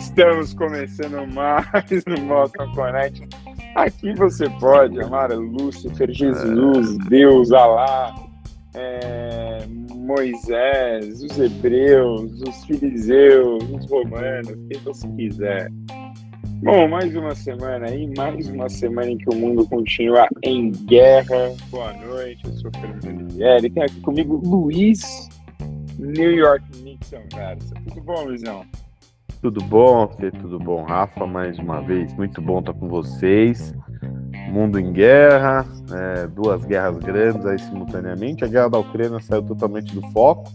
Estamos começando mais no Moton Connect. Aqui você pode amar Lúcifer, Jesus, Deus, Alá, é, Moisés, os hebreus, os filiseus, os romanos, quem você quiser. Bom, mais uma semana aí, mais uma semana em que o mundo continua em guerra. Boa noite, eu sou o Fernando Olivieri. Tem aqui comigo Luiz, New York Nixon Garça. Tudo bom, Luizão? Tudo bom, Fê? Tudo bom, Rafa? Mais uma vez, muito bom estar com vocês. Mundo em guerra, é, duas guerras grandes aí simultaneamente. A guerra da Ucrânia saiu totalmente do foco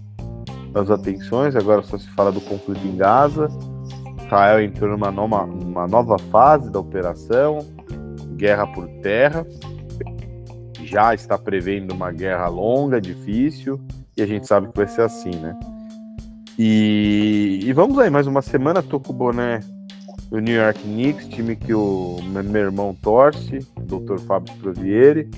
das atenções, agora só se fala do conflito em Gaza. Israel entrou numa nova, uma nova fase da operação, guerra por terra. Já está prevendo uma guerra longa, difícil, e a gente sabe que vai ser assim, né? E, e vamos aí, mais uma semana, tô com o boné do New York Knicks, time que o meu irmão torce, Dr. Fábio Provieri,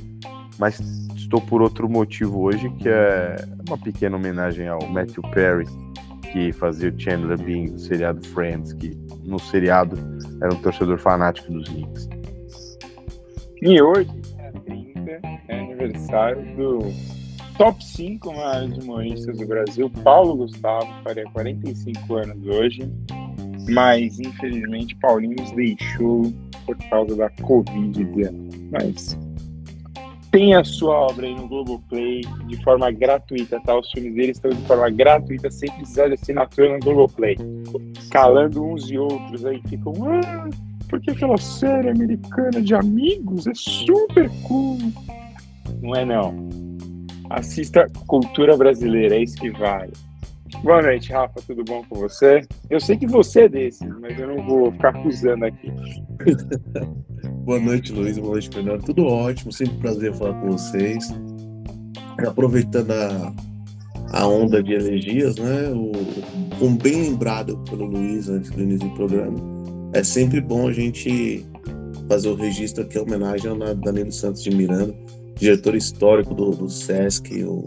mas estou por outro motivo hoje, que é uma pequena homenagem ao Matthew Perry, que fazia o Chandler Bing do seriado Friends, que no seriado era um torcedor fanático dos Knicks. E hoje é 30, é aniversário do top 5 maiores humoristas do Brasil. Paulo Gustavo faria 45 anos hoje, mas infelizmente Paulinho nos deixou por causa da Covid-19. Mas tem a sua obra aí no Globoplay de forma gratuita, tá? Os filmes dele estão de forma gratuita, sem precisar de assinatura no Globoplay. Calando uns e outros aí, ficam. Ah, porque aquela série americana de amigos é super cool. Não é não. Assista Cultura Brasileira, é isso que vale. Boa noite, Rafa, tudo bom com você? Eu sei que você é desses, mas eu não vou ficar acusando aqui. Boa noite, Luiz. Boa noite, Fernando. Tudo ótimo, sempre um prazer falar com vocês. Aproveitando a, a onda de elegias, né? O, como bem lembrado pelo Luiz antes do início do programa, é sempre bom a gente fazer o registro aqui, a homenagem ao Danilo Santos de Miranda diretor histórico do, do SESC, o,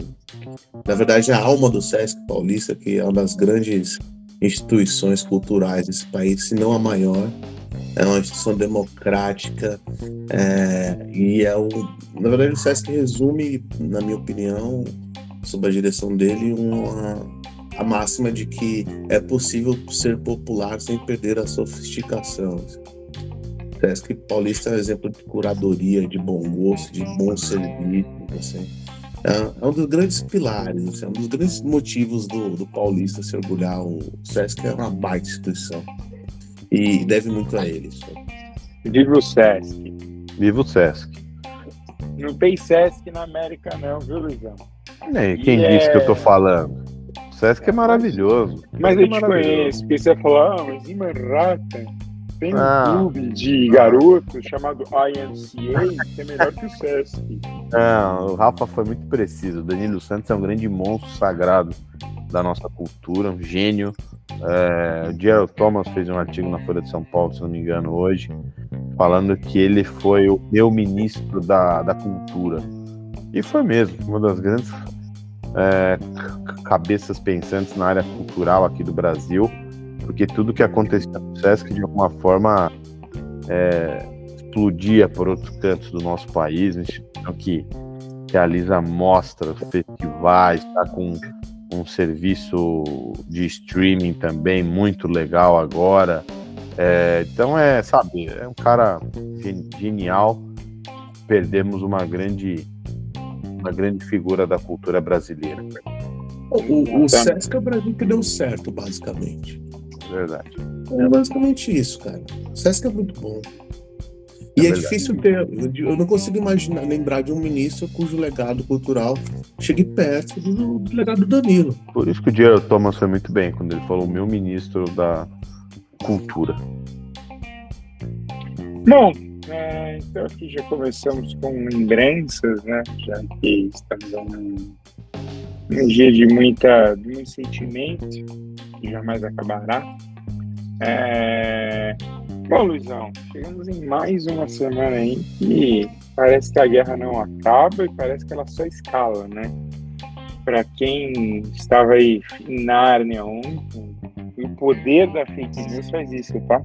na verdade a alma do SESC paulista, que é uma das grandes instituições culturais desse país, se não a maior. É uma instituição democrática é, e é o, na verdade o SESC resume, na minha opinião, sob a direção dele, uma, a máxima de que é possível ser popular sem perder a sofisticação. Sesc Paulista é um exemplo de curadoria, de bom gosto, de bom serviço. Assim. É, é um dos grandes pilares, assim, é um dos grandes motivos do, do Paulista se orgulhar. O Sesc é uma baita instituição e deve muito a eles. Viva o Sesc. Viva o Sesc. Não tem Sesc na América, não, viu, Luizão? Nem, quem e disse é... que eu tô falando? O Sesc é maravilhoso. Mas eu é te conheço, porque você falar, ah, mas em Manhattan tem um ah. clube de garotos chamado IMCA que é melhor que o Sesc. Não, o Rafa foi muito preciso. O Danilo Santos é um grande monstro sagrado da nossa cultura, um gênio. É, o Gerald Thomas fez um artigo na Folha de São Paulo, se não me engano, hoje, falando que ele foi o meu ministro da, da cultura. E foi mesmo, uma das grandes é, cabeças pensantes na área cultural aqui do Brasil porque tudo que acontecia no Sesc de alguma forma é, explodia por outros cantos do nosso país, uma instituição que realiza mostras, festivais, está com um serviço de streaming também muito legal agora. É, então é, sabe, é um cara genial. Perdemos uma grande, uma grande figura da cultura brasileira. O, o Sesc é o Brasil que deu certo, basicamente verdade. É basicamente isso, cara. O Sesc é muito bom. E é, é difícil ter. Eu não consigo imaginar, lembrar de um ministro cujo legado cultural chegue perto do, do legado do Danilo. Por isso que o Diego Thomas foi muito bem, quando ele falou meu ministro da cultura. Bom, é, então aqui já começamos com lembranças, né? Já que estamos num, num dia de, muita, de muito sentimento que jamais acabará. É... Bom, Luizão, chegamos em mais uma semana aí que parece que a guerra não acaba e parece que ela só escala, né? Para quem estava aí em Nárnia ontem, o poder da fake news faz isso, tá?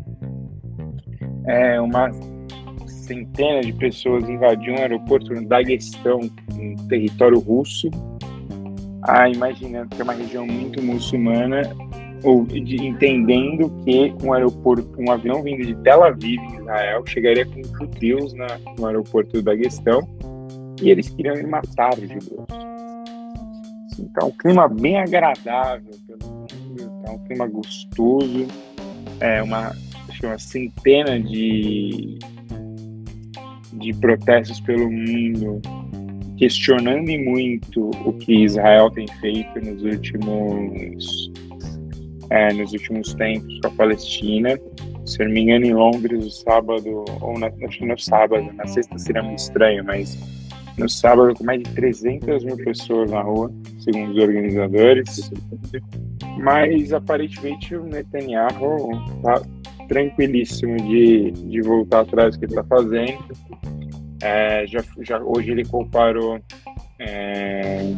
É uma centena de pessoas invadiam um aeroporto no Daguestão, um território russo. Ah, imaginando que é uma região muito muçulmana, ou de, entendendo que um aeroporto, um avião vindo de Tel Aviv, Israel, chegaria com judeus na, no aeroporto do Daguestão e eles queriam ir matar os judeus. Então, um clima bem agradável pelo mundo, tá um clima gostoso, é uma, uma centena de de protestos pelo mundo, questionando muito o que Israel tem feito nos últimos é, nos últimos tempos com a Palestina. Se eu não me engano, em Londres, no sábado, ou na, acho que no sábado, na sexta seria muito estranho, mas no sábado, com mais de 300 mil pessoas na rua, segundo os organizadores. Mas aparentemente o Netanyahu está tranquilíssimo de, de voltar atrás do que está fazendo. É, já, já, hoje ele comparou é,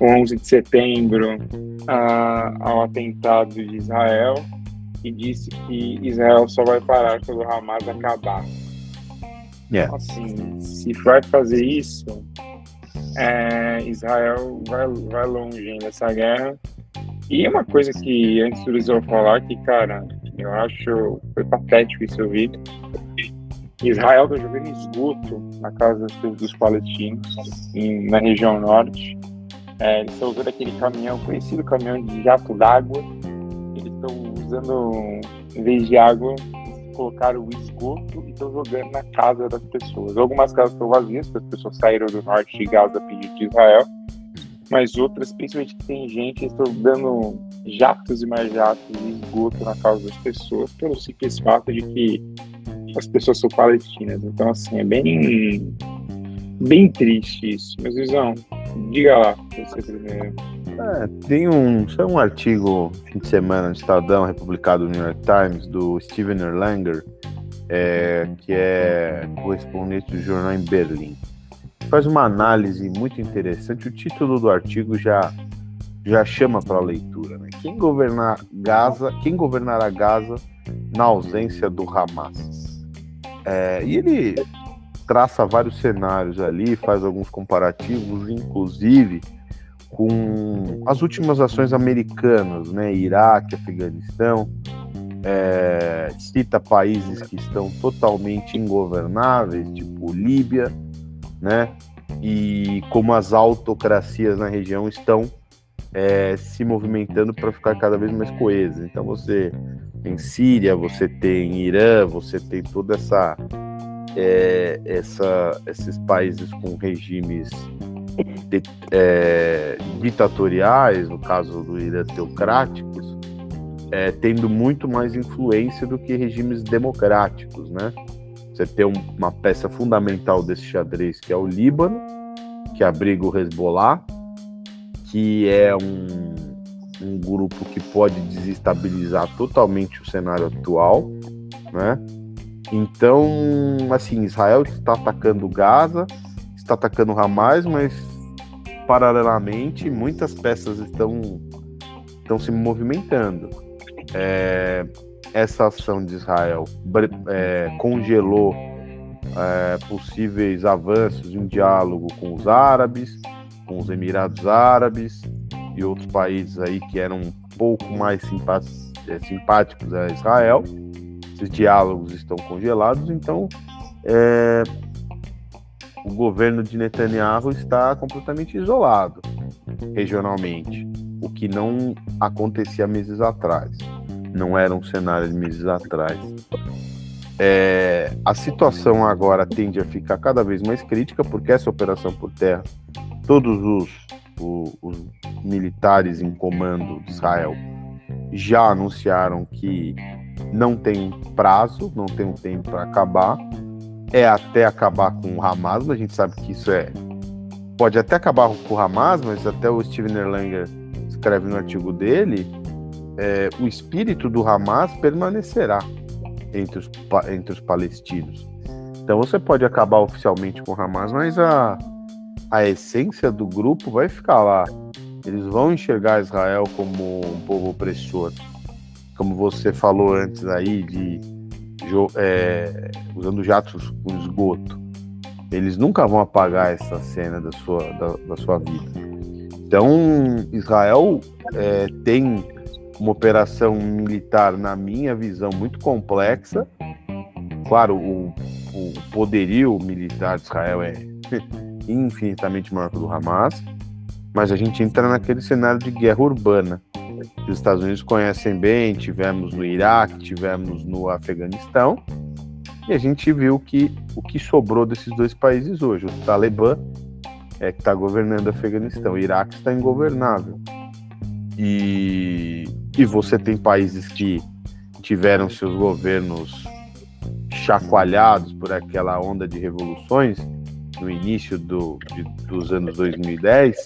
o 11 de setembro a, ao atentado de Israel e disse que Israel só vai parar quando o Hamas acabar. Yeah. Então, assim, se vai fazer isso, é, Israel vai, vai longe nessa guerra. E uma coisa que antes do Luiz falar que, cara, eu acho foi patético isso eu vi. Israel está jogando esgoto na casa dos, dos palestinos, em, na região norte. É, eles estão usando aquele caminhão, conhecido caminhão de jato d'água. Eles estão usando, em vez de água, colocaram o esgoto e estão jogando na casa das pessoas. Algumas casas estão vazias, porque as pessoas saíram do norte de Gaza a pedido de Israel. Mas outras, principalmente que tem gente, estão dando jatos e mais jatos de esgoto na casa das pessoas, pelo simples fato de que as pessoas são palestinas. Então, assim, é bem, bem triste isso. Mas, Luizão, diga lá. É, tem um, saiu um artigo fim de semana no Estadão, republicado no New York Times, do Steven Erlanger, é, que é correspondente do jornal em Berlim. Faz uma análise muito interessante. O título do artigo já já chama para a leitura. Né? Quem governar Gaza, quem governará Gaza na ausência do Hamas? É, e ele traça vários cenários ali, faz alguns comparativos, inclusive com as últimas ações americanas, né? Iraque, Afeganistão, é, cita países que estão totalmente ingovernáveis, tipo Líbia, né? E como as autocracias na região estão é, se movimentando para ficar cada vez mais coesas. Então você tem Síria, você tem Irã, você tem toda essa, é, essa esses países com regimes de, é, ditatoriais, no caso do Irã, teocráticos, é, tendo muito mais influência do que regimes democráticos, né? Você tem um, uma peça fundamental desse xadrez que é o Líbano, que abriga o Hezbollah, que é um, um grupo que pode desestabilizar totalmente o cenário atual, né? Então, assim, Israel está atacando Gaza, está atacando Hamas, mas paralelamente muitas peças estão, estão se movimentando. É, essa ação de Israel é, congelou é, possíveis avanços em um diálogo com os árabes, com os Emirados Árabes e outros países aí que eram um pouco mais é, simpáticos a Israel. Esses diálogos estão congelados, então é, o governo de Netanyahu está completamente isolado regionalmente, o que não acontecia meses atrás. Não era um cenário de meses atrás. É, a situação agora tende a ficar cada vez mais crítica, porque essa operação por terra todos os, os, os militares em comando de Israel já anunciaram que não tem prazo, não tem um tempo para acabar. É até acabar com o Hamas, mas a gente sabe que isso é. Pode até acabar com o Hamas, mas até o Steven Erlanger escreve no artigo dele: é, o espírito do Hamas permanecerá entre os, entre os palestinos. Então você pode acabar oficialmente com o Hamas, mas a, a essência do grupo vai ficar lá. Eles vão enxergar Israel como um povo opressor. Como você falou antes aí, de é, usando jatos com esgoto, eles nunca vão apagar essa cena da sua, da, da sua vida. Então, Israel é, tem uma operação militar, na minha visão, muito complexa. Claro, o, o poderio militar de Israel é infinitamente maior que o do Hamas, mas a gente entra naquele cenário de guerra urbana que os Estados Unidos conhecem bem, tivemos no Iraque, tivemos no Afeganistão, e a gente viu que o que sobrou desses dois países hoje, o Talibã é que está governando o Afeganistão, o Iraque está ingovernável. E, e você tem países que tiveram seus governos chacoalhados por aquela onda de revoluções no início do, de, dos anos 2010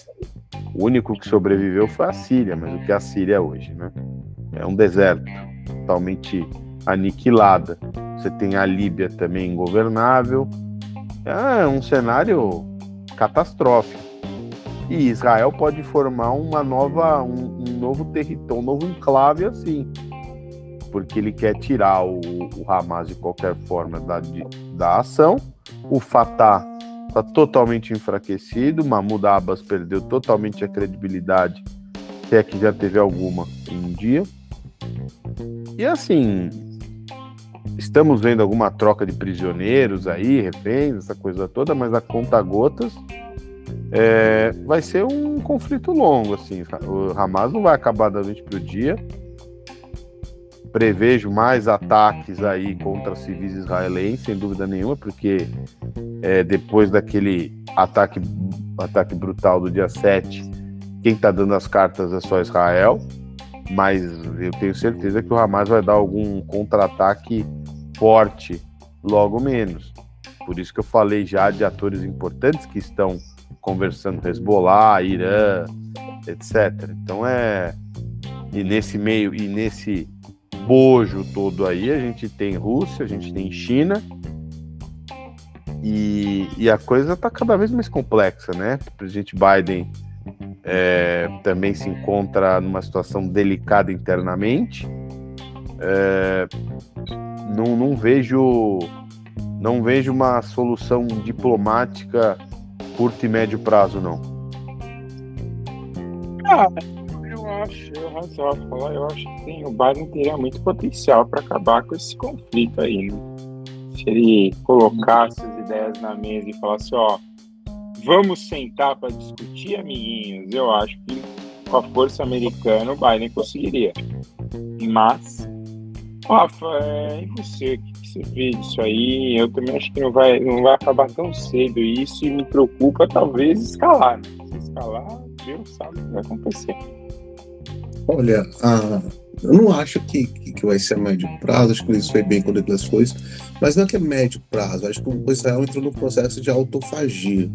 o único que sobreviveu foi a Síria, mas o que é a Síria hoje, né? É um deserto, totalmente aniquilada. Você tem a Líbia também ingovernável. É um cenário catastrófico. E Israel pode formar uma nova, um, um novo território, um novo enclave assim, porque ele quer tirar o, o Hamas de qualquer forma da, de, da ação. O Fatah está totalmente enfraquecido. Mahmoud Abbas perdeu totalmente a credibilidade, se é que já teve alguma um dia. E assim, estamos vendo alguma troca de prisioneiros aí, reféns, essa coisa toda, mas a conta gotas é, vai ser um conflito longo. Assim, o Hamas não vai acabar da noite para o dia prevejo mais ataques aí contra civis israelenses, sem dúvida nenhuma, porque é, depois daquele ataque, ataque brutal do dia 7, quem está dando as cartas é só Israel, mas eu tenho certeza que o Hamas vai dar algum contra-ataque forte logo menos. Por isso que eu falei já de atores importantes que estão conversando, Hezbollah, Irã, etc. Então é e nesse meio e nesse bojo todo aí, a gente tem Rússia, a gente tem China. E, e a coisa está cada vez mais complexa, né? O presidente Biden é, também se encontra numa situação delicada internamente. É, não, não vejo não vejo uma solução diplomática curto e médio prazo, não. Ah, acho razoável falar, eu acho que sim, o Biden teria muito potencial para acabar com esse conflito aí, né? Se ele colocasse as ideias na mesa e falasse, ó, vamos sentar para discutir, amiguinhos, eu acho que com a força americana o Biden conseguiria. Mas, Rafa, é, você? Que você vê disso aí? Eu também acho que não vai, não vai acabar tão cedo isso e me preocupa talvez escalar. Se escalar, Deus sabe o que vai acontecer. Olha, eu não acho que, que, vai ser a médio prazo, acho que isso foi bem quando ele foi, mas não é que é médio prazo, acho que o Israel entrou no processo de autofagia.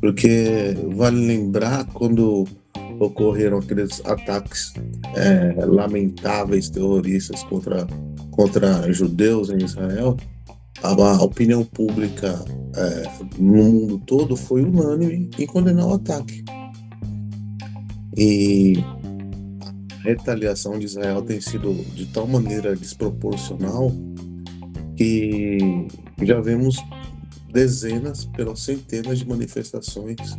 Porque vale lembrar quando ocorreram aqueles ataques é, lamentáveis terroristas contra, contra judeus em Israel, a, a opinião pública é, no mundo todo foi unânime em condenar o ataque. E retaliação de Israel tem sido de tal maneira desproporcional que já vemos dezenas, pelo centenas de manifestações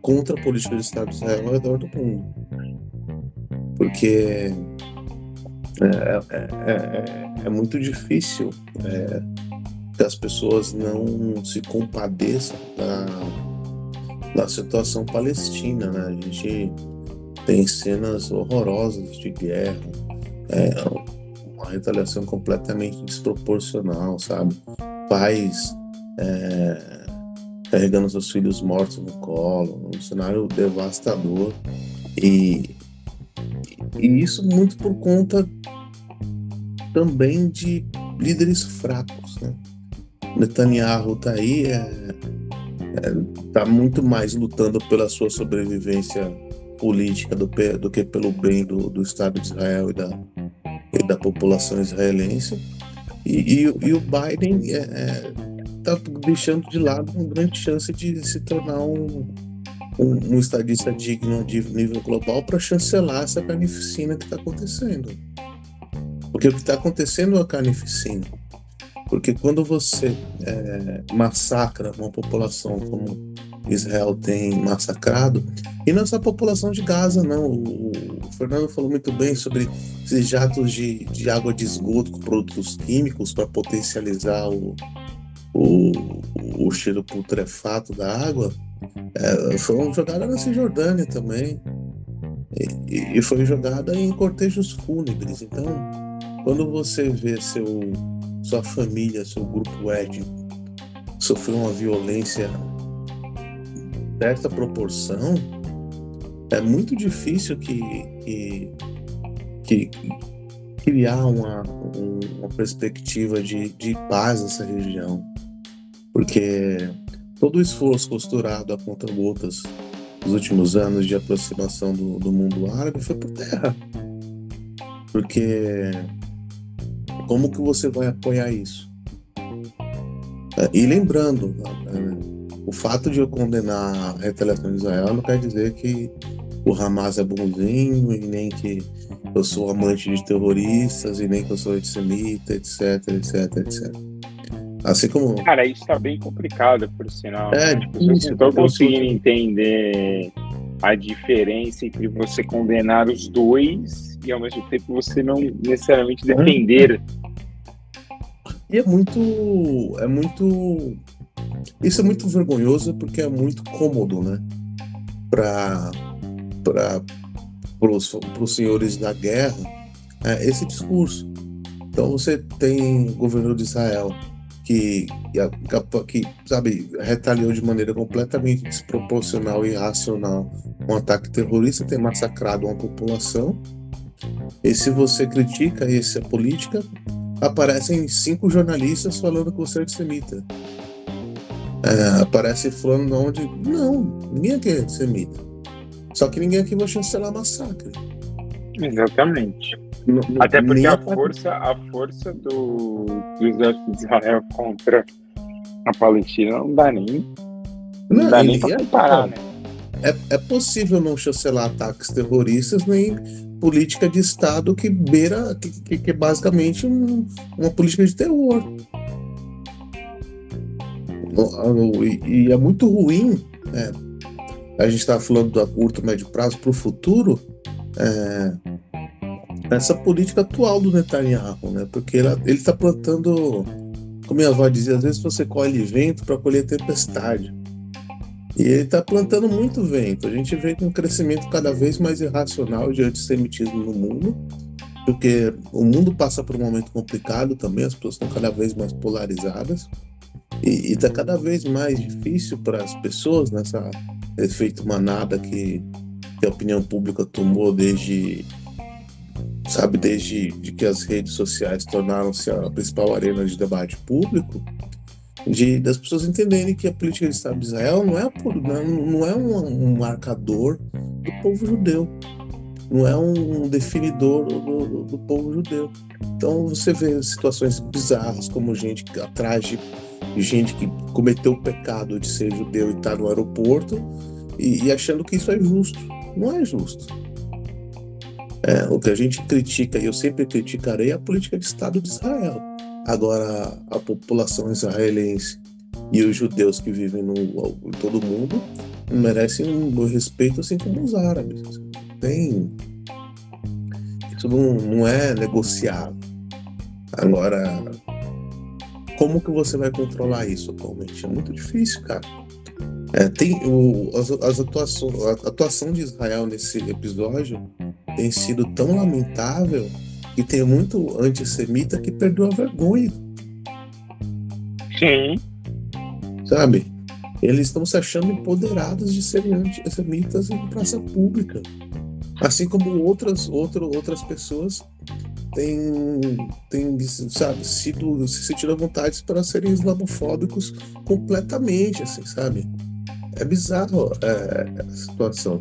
contra a política de Estado de Israel ao redor do mundo. Porque é, é, é, é muito difícil é, que as pessoas não se compadeçam da, da situação palestina. Né? A gente tem cenas horrorosas de guerra, é, uma retaliação completamente desproporcional, sabe? Pais é, carregando seus filhos mortos no colo, um cenário devastador. E, e isso muito por conta também de líderes fracos, né? Netanyahu tá aí, é, é, tá muito mais lutando pela sua sobrevivência política do, do que pelo bem do, do Estado de Israel e da, e da população israelense. E, e, e o Biden está é, é, tá deixando de lado uma grande chance de se tornar um, um, um estadista digno de nível global para chancelar essa carnificina que está acontecendo. Porque o que está acontecendo é a carnificina. Porque quando você é, massacra uma população como Israel tem massacrado, e não é só a população de Gaza, não. O, Fernando falou muito bem sobre esses jatos de, de água de esgoto com produtos químicos para potencializar o, o, o cheiro putrefato da água. É, foi jogada na Cisjordânia também. E, e foi jogada em cortejos fúnebres. Então, quando você vê seu sua família, seu grupo étnico sofreu uma violência dessa proporção, é muito difícil que, que, que criar uma, uma perspectiva de, de paz nessa região. Porque todo o esforço costurado a conta gotas nos últimos anos de aproximação do, do mundo árabe foi por terra. Porque como que você vai apoiar isso? E lembrando, o fato de eu condenar a retaliação de Israel não quer dizer que o Hamas é bonzinho e nem que eu sou amante de terroristas e nem que eu sou antissemita, etc, etc, etc. Assim como. Cara, isso tá bem complicado, por sinal. É, né? As pessoas não conseguindo entender a diferença entre você condenar os dois e ao mesmo tempo você não necessariamente defender e é muito. É muito. Isso é muito vergonhoso porque é muito cômodo, né? Para os senhores da guerra, é esse discurso. Então você tem o governador de Israel que, que, sabe, retaliou de maneira completamente desproporcional e irracional um ataque terrorista, tem massacrado uma população. E se você critica essa política, aparecem cinco jornalistas falando que você é antissemita. É, aparece falando onde. Não, ninguém aqui é antissemita. Só que ninguém aqui vai chancelar massacre. Exatamente. No, no, Até porque a força, a força do, do exército de Israel contra a Palestina não dá nem. Não, não dá nem pra comparar, né? É, é possível não chancelar ataques terroristas nem política de Estado que beira, que, que é basicamente um, uma política de terror. E, é muito ruim, é, a gente está falando a curto, médio prazo, para o futuro, é, essa política atual do Netanyahu, né? porque ele está plantando, como minha avó dizia, às vezes você colhe vento para colher tempestade. E ele está plantando muito vento. A gente vê um crescimento cada vez mais irracional de antissemitismo no mundo, porque o mundo passa por um momento complicado também, as pessoas estão cada vez mais polarizadas. E está cada vez mais difícil para as pessoas nessa efeito manada que, que, a opinião pública tomou desde sabe desde de que as redes sociais tornaram-se a principal arena de debate público de das pessoas entenderem que a política de Estado de Israel não é, não, é um, um marcador do povo judeu, não é um definidor do, do, do, povo judeu. Então você vê situações bizarras como gente atrás de gente que cometeu o pecado de ser judeu e está no aeroporto e, e, achando que isso é justo. Não é justo. É, o que a gente critica, e eu sempre criticarei, é a política de Estado de Israel Agora, a população israelense e os judeus que vivem no, em todo o mundo merecem um respeito, assim como os árabes. Tem. Isso não, não é negociável. Agora, como que você vai controlar isso atualmente? É muito difícil, cara. É, tem o, as, as atuações, a atuação de Israel nesse episódio tem sido tão lamentável e tem muito antissemita que perdeu a vergonha. Sim. Sabe? Eles estão se achando empoderados de serem antissemitas em praça pública. Assim como outras, outro, outras pessoas têm, têm sabe, sido, se sentido à vontade para serem islamofóbicos completamente, assim, sabe? É bizarro é, a situação.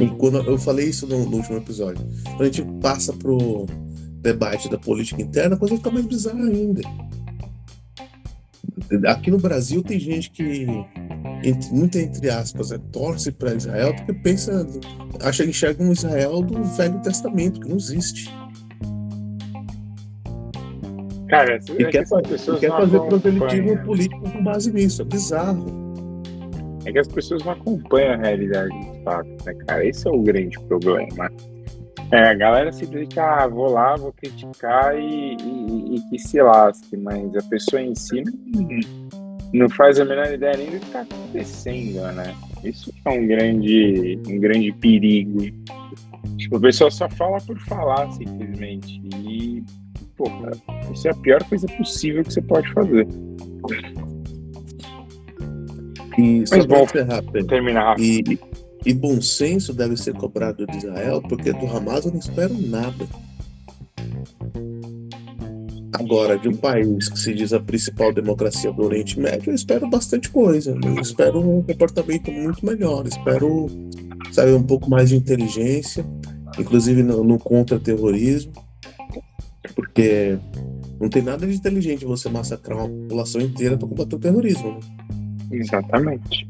E quando eu falei isso no, no, último episódio, quando a gente passa pro debate da política interna, a coisa fica mais bizarra ainda. Aqui no Brasil tem gente que, entre, muito entre aspas, é, torce para Israel porque pensa, acha que enxerga um Israel do Velho Testamento, que não existe. Cara, e é quer, que fa- as pessoas e quer fazer proselitismo político com base nisso. É bizarro. É que as pessoas não acompanham a realidade dos fatos, né, cara? Esse é o grande problema. É, a galera simplesmente, ah, vou lá, vou criticar e, e, e que se lasque, mas a pessoa em si não, não faz a menor ideia nem do que está acontecendo, né? Isso é um grande, um grande perigo. Tipo, a pessoa só fala por falar, simplesmente. E, porra, isso é a pior coisa possível que você pode fazer. E só Mas encerrar, Pedro, Terminar. E, e bom senso deve ser cobrado de Israel, porque do Hamas eu não espero nada. Agora, de um país que se diz a principal democracia do Oriente Médio, eu espero bastante coisa. Eu espero um comportamento muito melhor. Espero, sabe, um pouco mais de inteligência, inclusive no, no contra-terrorismo, porque não tem nada de inteligente você massacrar uma população inteira para combater o terrorismo. Né? Exatamente.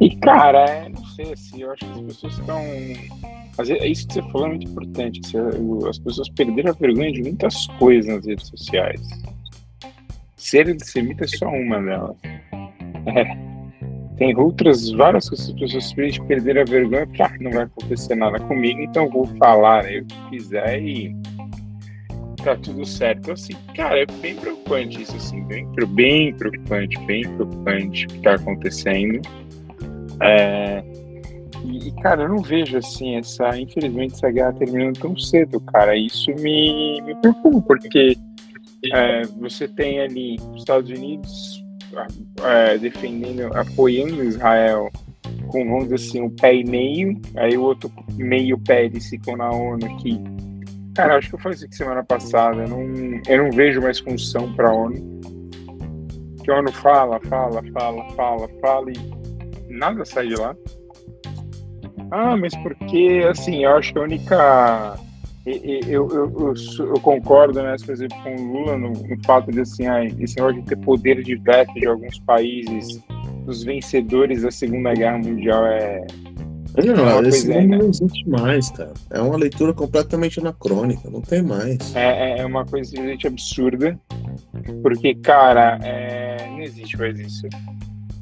E, cara, é, não sei, assim, eu acho que as pessoas estão. É isso que você falou é muito importante. você- as pessoas perderam a vergonha de muitas coisas nas redes sociais. Ser antissemita é só uma delas. É. Tem outras, várias coisas que as pessoas perderam a vergonha porque ah, não vai acontecer nada comigo, então vou falar aí o que quiser e tá tudo certo. Assim, cara, é bem preocupante isso, assim, bem, bem preocupante, bem preocupante o que tá acontecendo. É, e, e, cara, eu não vejo, assim, essa, infelizmente, essa guerra terminando tão cedo, cara. Isso me, me preocupa, porque é, você tem ali os Estados Unidos é, defendendo, apoiando Israel com, vamos dizer assim, um pé e meio, aí o outro meio pé eles ficam na ONU aqui. Cara, acho que eu falei isso aqui semana passada, eu não, eu não vejo mais função para ONU. Que a ONU fala, fala, fala, fala, fala e nada sai de lá. Ah, mas porque, assim, eu acho que a única. Eu, eu, eu, eu, concordo, né, por exemplo, com o Lula no, no fato de, assim, ah, esse negócio de ter poder de veto de alguns países, dos vencedores da Segunda Guerra Mundial é. Não, uma esse coisa, mundo né? não existe mais, cara. É uma leitura completamente anacrônica, não tem mais. É, é uma coisa simplesmente absurda, porque, cara, é, não existe mais isso.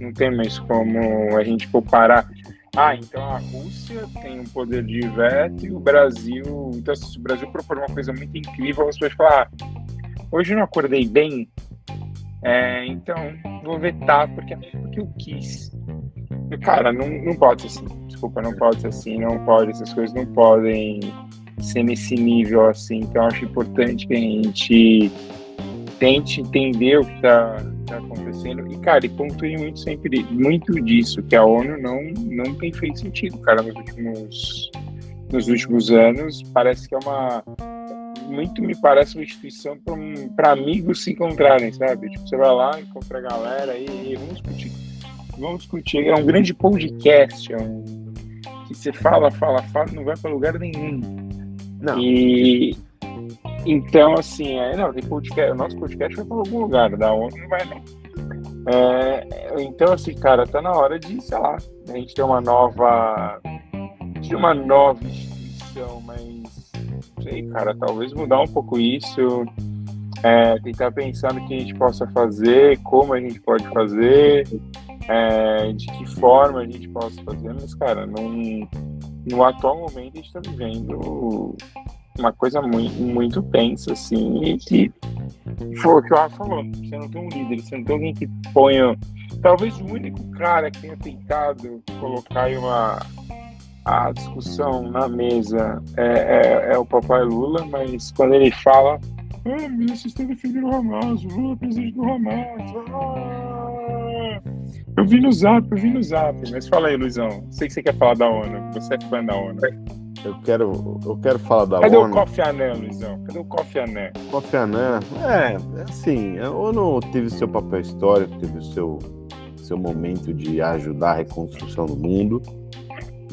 Não tem mais como a gente comparar. Ah, então a Rússia tem um poder de veto e o Brasil. Então, se o Brasil propor uma coisa muito incrível, você pode falar: ah, hoje eu não acordei bem, é, então vou vetar porque, porque eu quis. Cara, não, não pode ser assim. Desculpa, não pode ser assim. Não pode, essas coisas não podem ser nesse nível assim. Então, acho importante que a gente tente entender o que está tá acontecendo. E, cara, e pontue muito sempre muito disso, que a ONU não, não tem feito sentido, cara, nos últimos, nos últimos anos. Parece que é uma. Muito me parece uma instituição para amigos se encontrarem, sabe? Tipo, você vai lá, encontra a galera e, e vamos discutir. Vamos discutir. É um grande podcast, é um, que você fala, fala, fala, não vai para lugar nenhum. Não. E então, assim, é, não, tem podcast, o nosso podcast vai para algum lugar, da ONU não vai não. É, então, assim, cara, tá na hora de, sei lá, a gente ter uma nova. de uma nova instituição, mas sei, cara, talvez mudar um pouco isso, é, tentar pensar no que a gente possa fazer, como a gente pode fazer, é, de que forma a gente possa fazer, mas, cara, num, no atual momento a gente está vivendo uma coisa muito, muito tensa, assim, e que foi o que o Rafa falou, você não tem um líder, você não tem alguém que ponha. Talvez o único cara que tenha tentado colocar uma a discussão na mesa é, é, é o papai Lula, mas quando ele fala, ah, mas vocês estão defendendo o Hamas, o Lula é presidente do Hamas. Ah! Eu vi no zap, eu vi no zap. Mas fala aí, Luizão. Sei que você quer falar da ONU. Você é fã da ONU. Eu quero, eu quero falar da Cadê ONU. o Kofi Annan, Luizão? Cadê o Kofi Annan? Kofi Annan, é, assim, a ONU teve seu papel histórico, teve o seu, seu momento de ajudar a reconstrução do mundo,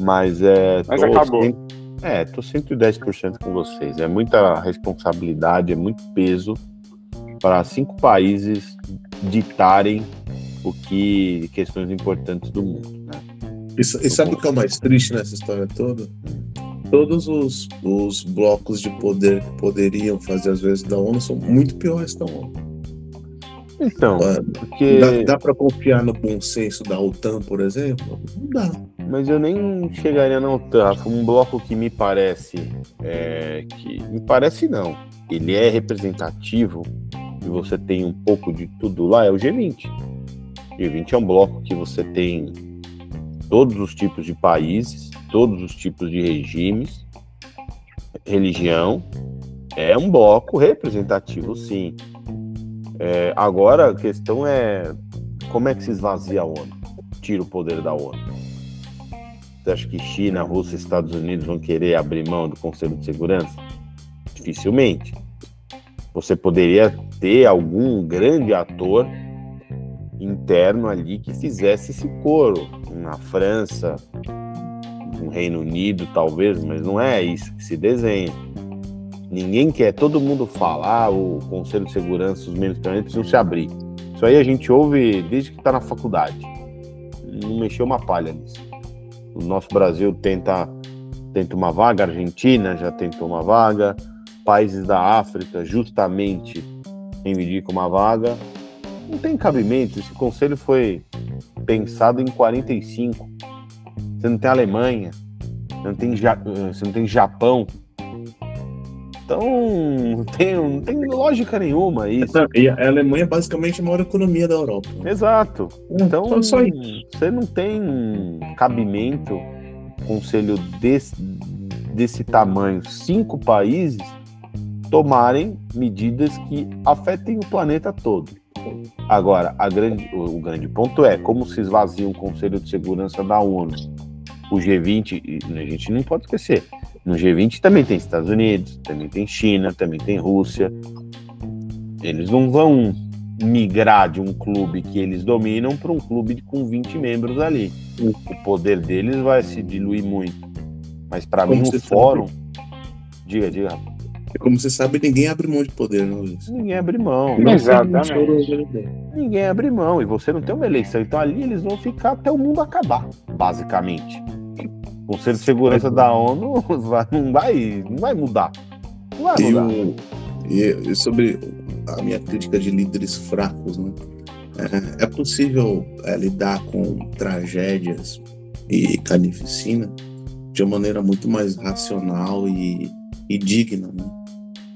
mas é. Mas tô acabou. cem- é, tô 110% com vocês. É muita responsabilidade, é muito peso para cinco países ditarem o que questões importantes do mundo, né? E, e sabe o que é o mais triste nessa história toda? todos os, os blocos de poder que poderiam fazer as vezes da ONU são muito piores da ONU. Então, porque. Dá, dá para confiar no bom senso da OTAN, por exemplo? Não dá. Mas eu nem chegaria na OTAN. Um bloco que me parece. é, que Me parece não. Ele é representativo e você tem um pouco de tudo lá, é o G20. O G20 é um bloco que você tem todos os tipos de países, todos os tipos de regimes, religião. É um bloco representativo, sim. É, agora a questão é como é que se esvazia a ONU? Tira o poder da ONU. Você acha que China, Rússia e Estados Unidos vão querer abrir mão do Conselho de Segurança? Dificilmente. Você poderia ter algum grande ator interno ali que fizesse esse coro. Na França, no Reino Unido, talvez, mas não é isso que se desenha. Ninguém quer, todo mundo fala, ah, o Conselho de Segurança, os membros permanentes precisam se abrir. Isso aí a gente ouve desde que está na faculdade. Não mexeu uma palha nisso. O nosso Brasil tenta, tenta uma vaga, a Argentina já tentou uma vaga, países da África justamente reivindicam uma vaga. Não tem cabimento, esse conselho foi pensado em 45. Você não tem Alemanha, não tem, Ja- você não tem Japão. Então, não tem, não tem lógica nenhuma isso. E a Alemanha é basicamente a maior economia da Europa. Exato. Então, Só- só isso. você não tem cabimento, conselho desse, desse tamanho, cinco países tomarem medidas que afetem o planeta todo. Agora, grande, o, o grande ponto é como se esvazia um Conselho de Segurança da ONU. O G20, e a gente não pode esquecer, no G20 também tem Estados Unidos, também tem China, também tem Rússia. Eles não vão migrar de um clube que eles dominam para um clube com 20 membros ali. O poder deles vai se diluir muito. Mas para mim o sabe? fórum, diga, diga, como você sabe, ninguém abre mão de poder, né, Luiz? ninguém abre mão. Não. Exatamente. Ninguém abre mão e você não tem uma eleição. Então ali eles vão ficar até o mundo acabar, basicamente. O Conselho de Segurança da ONU não vai, não vai mudar. Não vai E, mudar. o- e- e sobre a minha crítica de líderes fracos, né? É, é possível é, lidar com tragédias e carnificina de uma maneira muito mais racional e, e digna, né?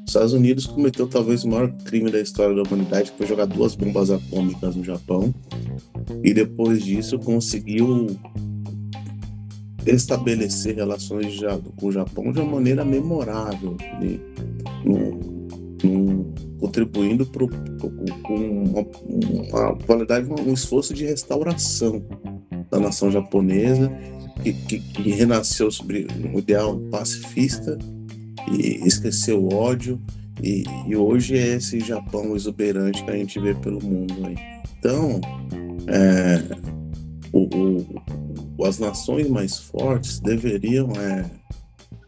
Os Estados Unidos cometeu talvez o maior crime da história da humanidade, que foi jogar duas bombas atômicas no Japão, e depois disso conseguiu estabelecer relações com o Japão de uma maneira memorável, e, num- contribuindo com uma, uma qualidade, um esforço de restauração da nação japonesa, que, que, que renasceu sobre um ideal pacifista e esqueceu o ódio, e, e hoje é esse Japão exuberante que a gente vê pelo mundo aí. Então, é, o- o- as nações mais fortes deveriam é,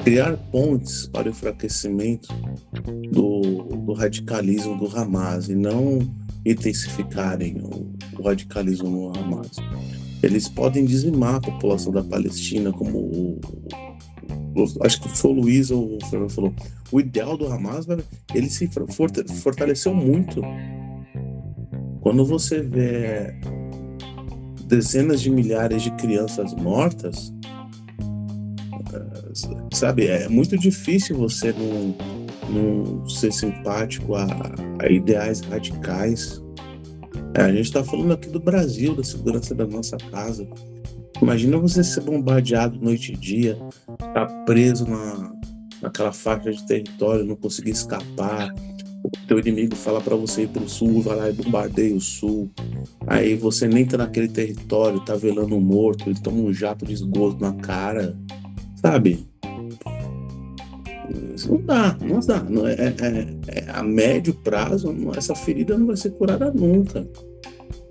criar pontes para o enfraquecimento do, do radicalismo do Hamas e não intensificarem o, o radicalismo no Hamas. Eles podem dizimar a população da Palestina, como o, acho que foi o Luiz ou o Fernando falou. O ideal do Hamas, velho, ele se for- forta- fortaleceu muito. Quando você vê dezenas de milhares de crianças mortas, eh, sabe, é muito difícil você não, não ser simpático a, a ideais radicais. É, a gente está falando aqui do Brasil, da segurança da nossa casa. Imagina você ser bombardeado noite e dia, estar preso na, naquela faixa de território, não conseguir escapar. O teu inimigo fala para você ir pro sul, vai lá e bombardeia o sul. Aí você nem tá naquele território, tá velando um morto, ele toma um jato de esgoto na cara. Sabe? Isso não dá, não dá. Não é, é- é- a médio prazo, essa ferida não vai ser curada nunca.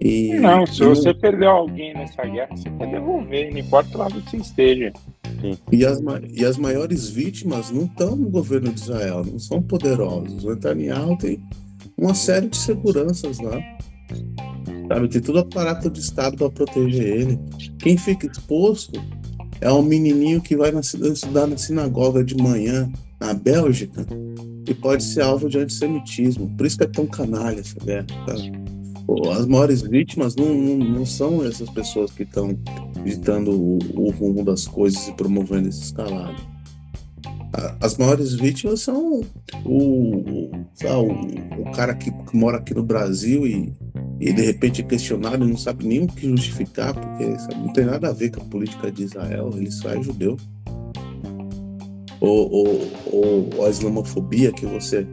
E, Não, se e você perdeu alguém nessa guerra, você quer devolver, não importa o lado que você esteja. E as, e as maiores vítimas não estão no governo de Israel, não são poderosos. O Netanyahu tem uma série de seguranças lá. Sabe, tem todo o aparato de Estado para proteger ele. Quem fica exposto é um menininho que vai na, estudar na sinagoga de manhã na Bélgica e pode ser alvo de antissemitismo. Por isso que é tão canalha essa guerra. Tá? As maiores vítimas não, não, não são essas pessoas que estão ditando o, o, rumo das coisas e promovendo esse escalado. As maiores vítimas são o, o, o cara que, que, mora aqui no Brasil e, e de repente é questionado e não sabe nem o que justificar, porque sabe, não tem nada a ver com a política de Israel, ele só é judeu ou, ou, ou a islamofobia, que você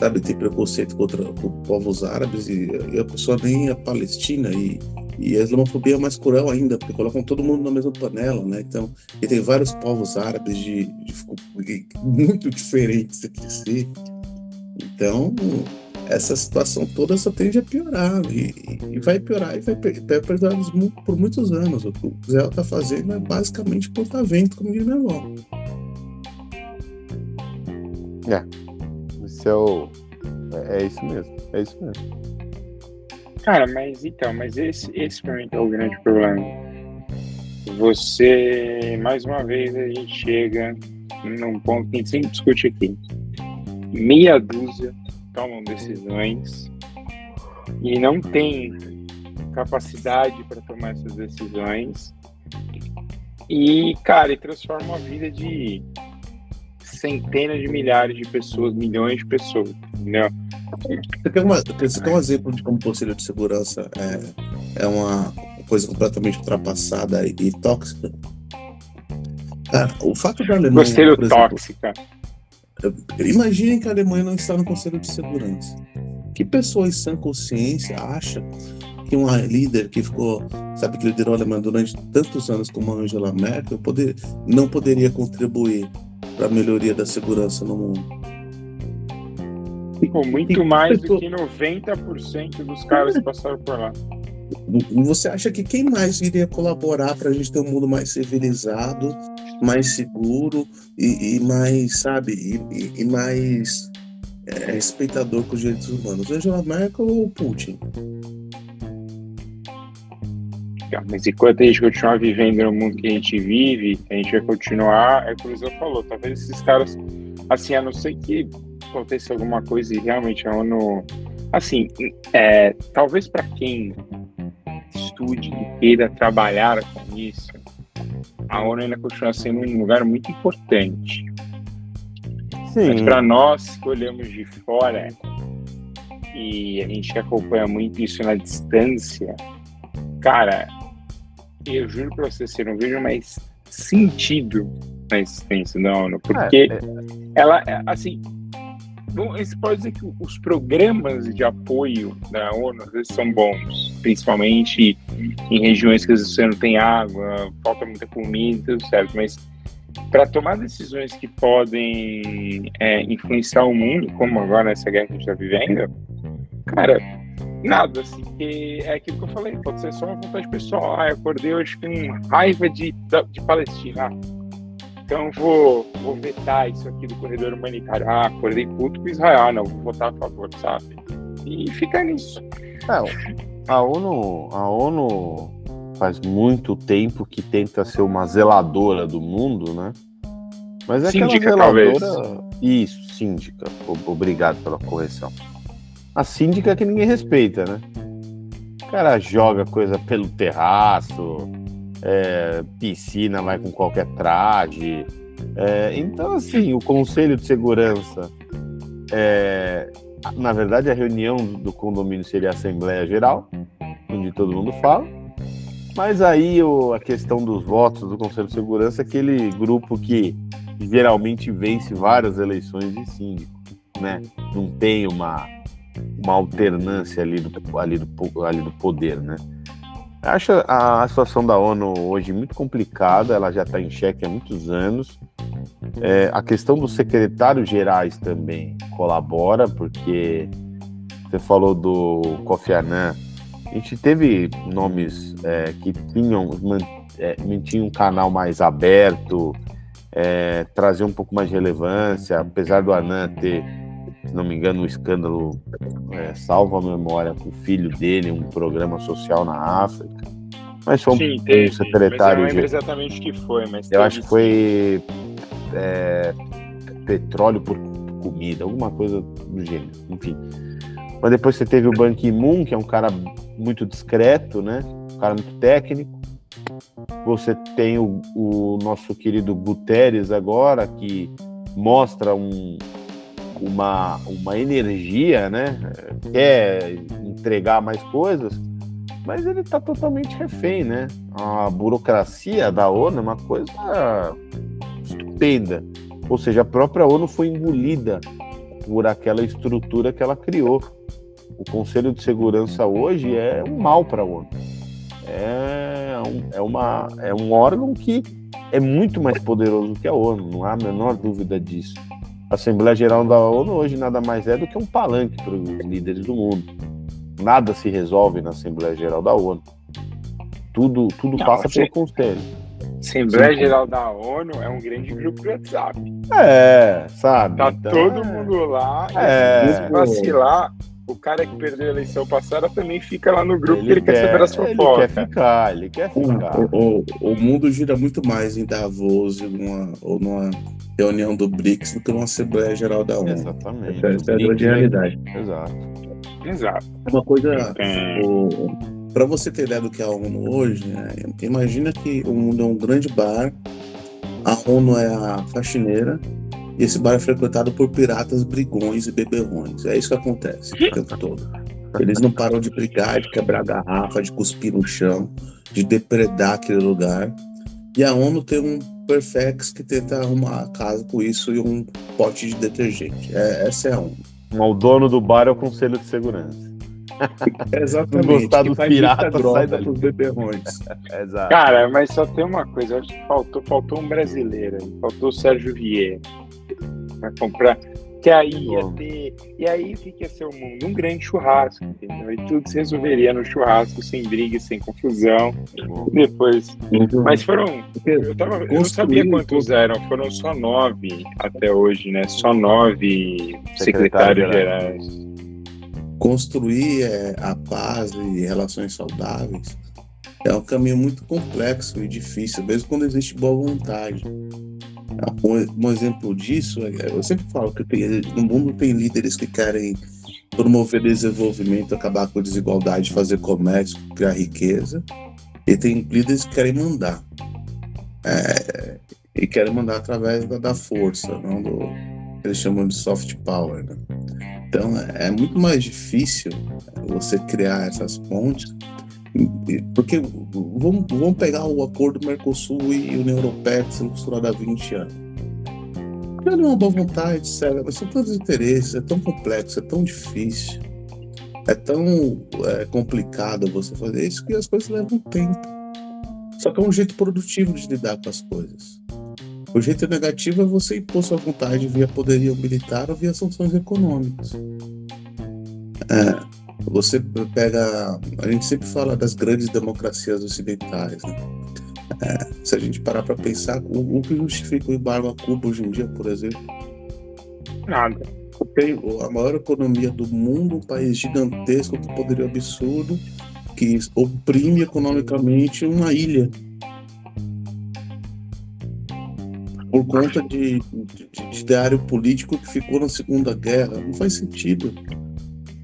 sabe tem preconceito contra povos árabes e, e, a pessoa nem é palestina e, e a islamofobia é mais cruel ainda, porque colocam todo mundo na mesma panela, né? Então, e tem vários povos árabes de, de, muito diferentes entre si. Então, essa situação toda só tende a piorar e, e vai piorar e vai, vai piorar por muitos anos. O que o Zé está fazendo é basicamente cortar vento, como diz minha avó. É. Isso é o. É, é isso mesmo. É isso mesmo. Cara, mas então, mas esse, esse pra mim é o grande problema. Você, mais uma vez, a gente chega num ponto que a gente sempre discute aqui. Meia dúzia tomam decisões e não tem capacidade para tomar essas decisões. E, cara, e transforma a vida de centenas de milhares de pessoas, milhões de pessoas, entendeu? Você quer, uma, você quer um exemplo de como o Conselho de Segurança é, é uma coisa completamente ultrapassada e, e tóxica? Cara, o fato da Alemanha. Conselho tóxica. Imaginem que a Alemanha não está no Conselho de Segurança. Que pessoa em sã consciência acha que uma líder que ficou, sabe, que liderou a Alemanha durante tantos anos como a Angela Merkel poder, não poderia contribuir para a melhoria da segurança no mundo. Pô, muito mais do que 90% dos caras que passaram por lá. Você acha que quem mais iria colaborar para a gente ter um mundo mais civilizado, mais seguro e, e mais, sabe, e, e mais é, respeitador com os direitos humanos? Angela Merkel ou Putin? Mas enquanto a gente continuar vivendo no mundo que a gente vive, a gente vai continuar, é o que o Luizão falou, talvez esses caras, assim, a não ser que aconteça alguma coisa e realmente a ONU, assim, é, talvez para quem estude e queira trabalhar com isso, a ONU ainda continua sendo um lugar muito importante. Sim. Mas para nós que olhamos de fora e a gente acompanha muito isso na distância, cara, eu juro pra você, você não vejo mais sentido na existência da ONU, porque é, é. ela, assim, você pode dizer que os programas de apoio da ONU às vezes são bons, principalmente em regiões que às vezes você não tem água, falta muita comida, tudo certo, mas para tomar decisões que podem é, influenciar o mundo, como agora nessa guerra que a gente está vivendo, cara, Nada, assim, que é aquilo que eu falei, pode ser só uma vontade pessoal. Ah, eu acordei hoje com raiva de, de Palestina. Então vou, vou vetar isso aqui do corredor humanitário. Ah, acordei puto com Israel, não, vou votar a favor, sabe? E fica nisso. É, a ONU, a ONU faz muito tempo que tenta ser uma zeladora do mundo, né? Mas é síndica, aquela zeladora. Talvez. Isso, síndica. Obrigado pela correção a síndica que ninguém respeita, né? O cara joga coisa pelo terraço, é, piscina vai com qualquer traje. É, então, assim, o Conselho de Segurança, é, na verdade, a reunião do condomínio seria a Assembleia Geral, onde todo mundo fala. Mas aí o, a questão dos votos do Conselho de Segurança é aquele grupo que geralmente vence várias eleições de síndico, né? Não tem uma uma alternância ali do, ali do, ali do poder, né? Acho a, a situação da ONU hoje muito complicada, ela já está em xeque há muitos anos. É, a questão dos secretários gerais também colabora, porque você falou do Kofi Annan, a gente teve nomes é, que tinham, é, mantinham um canal mais aberto, é, trazer um pouco mais de relevância, apesar do Annan ter se não me engano, um escândalo é, salva a memória com o filho dele, um programa social na África. Mas foi um, Sim, teve, um secretário. Mas eu não lembro exatamente o que foi, mas eu teve acho que foi é, petróleo por comida, alguma coisa do gênero. Enfim. Mas depois você teve o Ban Ki-moon, que é um cara muito discreto, né? Um cara muito técnico. Você tem o, o nosso querido Guterres agora, que mostra um, uma, uma energia, né? Quer entregar mais coisas, mas ele está totalmente refém, né? A burocracia da ONU é uma coisa estupenda. Ou seja, a própria ONU foi engolida por aquela estrutura que ela criou. O Conselho de Segurança hoje é um mal para a ONU. É um, é, uma, é um órgão que é muito mais poderoso que a ONU, não há a menor dúvida disso. A Assembleia Geral da ONU hoje nada mais é do que um palanque para os líderes do mundo. Nada se resolve na Assembleia Geral da ONU. Tudo, tudo Não, passa você- pelo Conselho. Assembleia Geral da ONU é um grande grupo de WhatsApp. É, sabe? Tá Então, todo é. mundo lá. É. se vacilar, o cara que perdeu a eleição passada também fica lá no grupo que ele quer quer- saber as Ele quer fofocas. ficar, ele quer ficar. O, o, o mundo gira muito mais em Davos ou numa, ou numa reunião do BRICS do que numa Assembleia Geral da ONU. Exatamente. Essa, é a grande realidade. Exato. Exato. Uma coisa, Então, para você ter ideia do que é a ONU hoje, né, imagina que o mundo é um grande bar, a ONU é a faxineira, e esse bar é frequentado por piratas, brigões e beberrões. É isso que acontece o tempo todo. Eles não param de brigar, de quebrar garrafa, de cuspir no chão, de depredar aquele lugar. E a ONU tem um Perfex que tenta arrumar a casa com isso e um pote de detergente. É, essa é a ONU. O dono do bar é o Conselho de Segurança. Exatamente. Gostar dos piratas, sai dali. pros beberrões. Exato. Cara, mas só tem uma coisa, acho que faltou, faltou um brasileiro, faltou o Sérgio Vieira pra comprar. Que aí ia Bom. ter. E aí o que que ia ser o mundo? Um grande churrasco, entendeu? E tudo se resolveria no churrasco, sem briga, sem confusão. Depois. Mas foram. Eu, tava, eu não sabia quantos eram, foram só nove até hoje, né? Só nove Secretários secretários gerais. construir é, a paz e relações saudáveis é um caminho muito complexo e difícil, mesmo quando existe boa vontade. Um, um exemplo disso, é, eu sempre falo que tem- no mundo tem líderes que querem promover desenvolvimento, acabar com a desigualdade, fazer comércio, criar riqueza, e tem líderes que querem mandar. É, e querem mandar através da, da força, não do que eles chamam de soft power. Né? Então é é muito mais difícil você criar essas pontes, porque vamos, vamos pegar o acordo Mercosul e União Europeia que são costurados há 20 anos. Não é uma boa vontade, sério, mas são tantos interesses, é tão complexo, é tão difícil, é tão é, complicado você fazer isso que as coisas levam tempo. Só que é um jeito produtivo de lidar com as coisas. O jeito negativo é você impor sua vontade via poderio militar ou via sanções econômicas. É, você pega. A gente sempre fala das grandes democracias ocidentais. Né? É, se a gente parar para pensar, o, o que justifica o embargo a Cuba hoje em dia, por exemplo? Nada. Tem a maior economia do mundo, um país gigantesco com poderio absurdo, que oprime economicamente uma ilha. Por conta de, de, de ideário político que ficou na Segunda Guerra. Não faz sentido.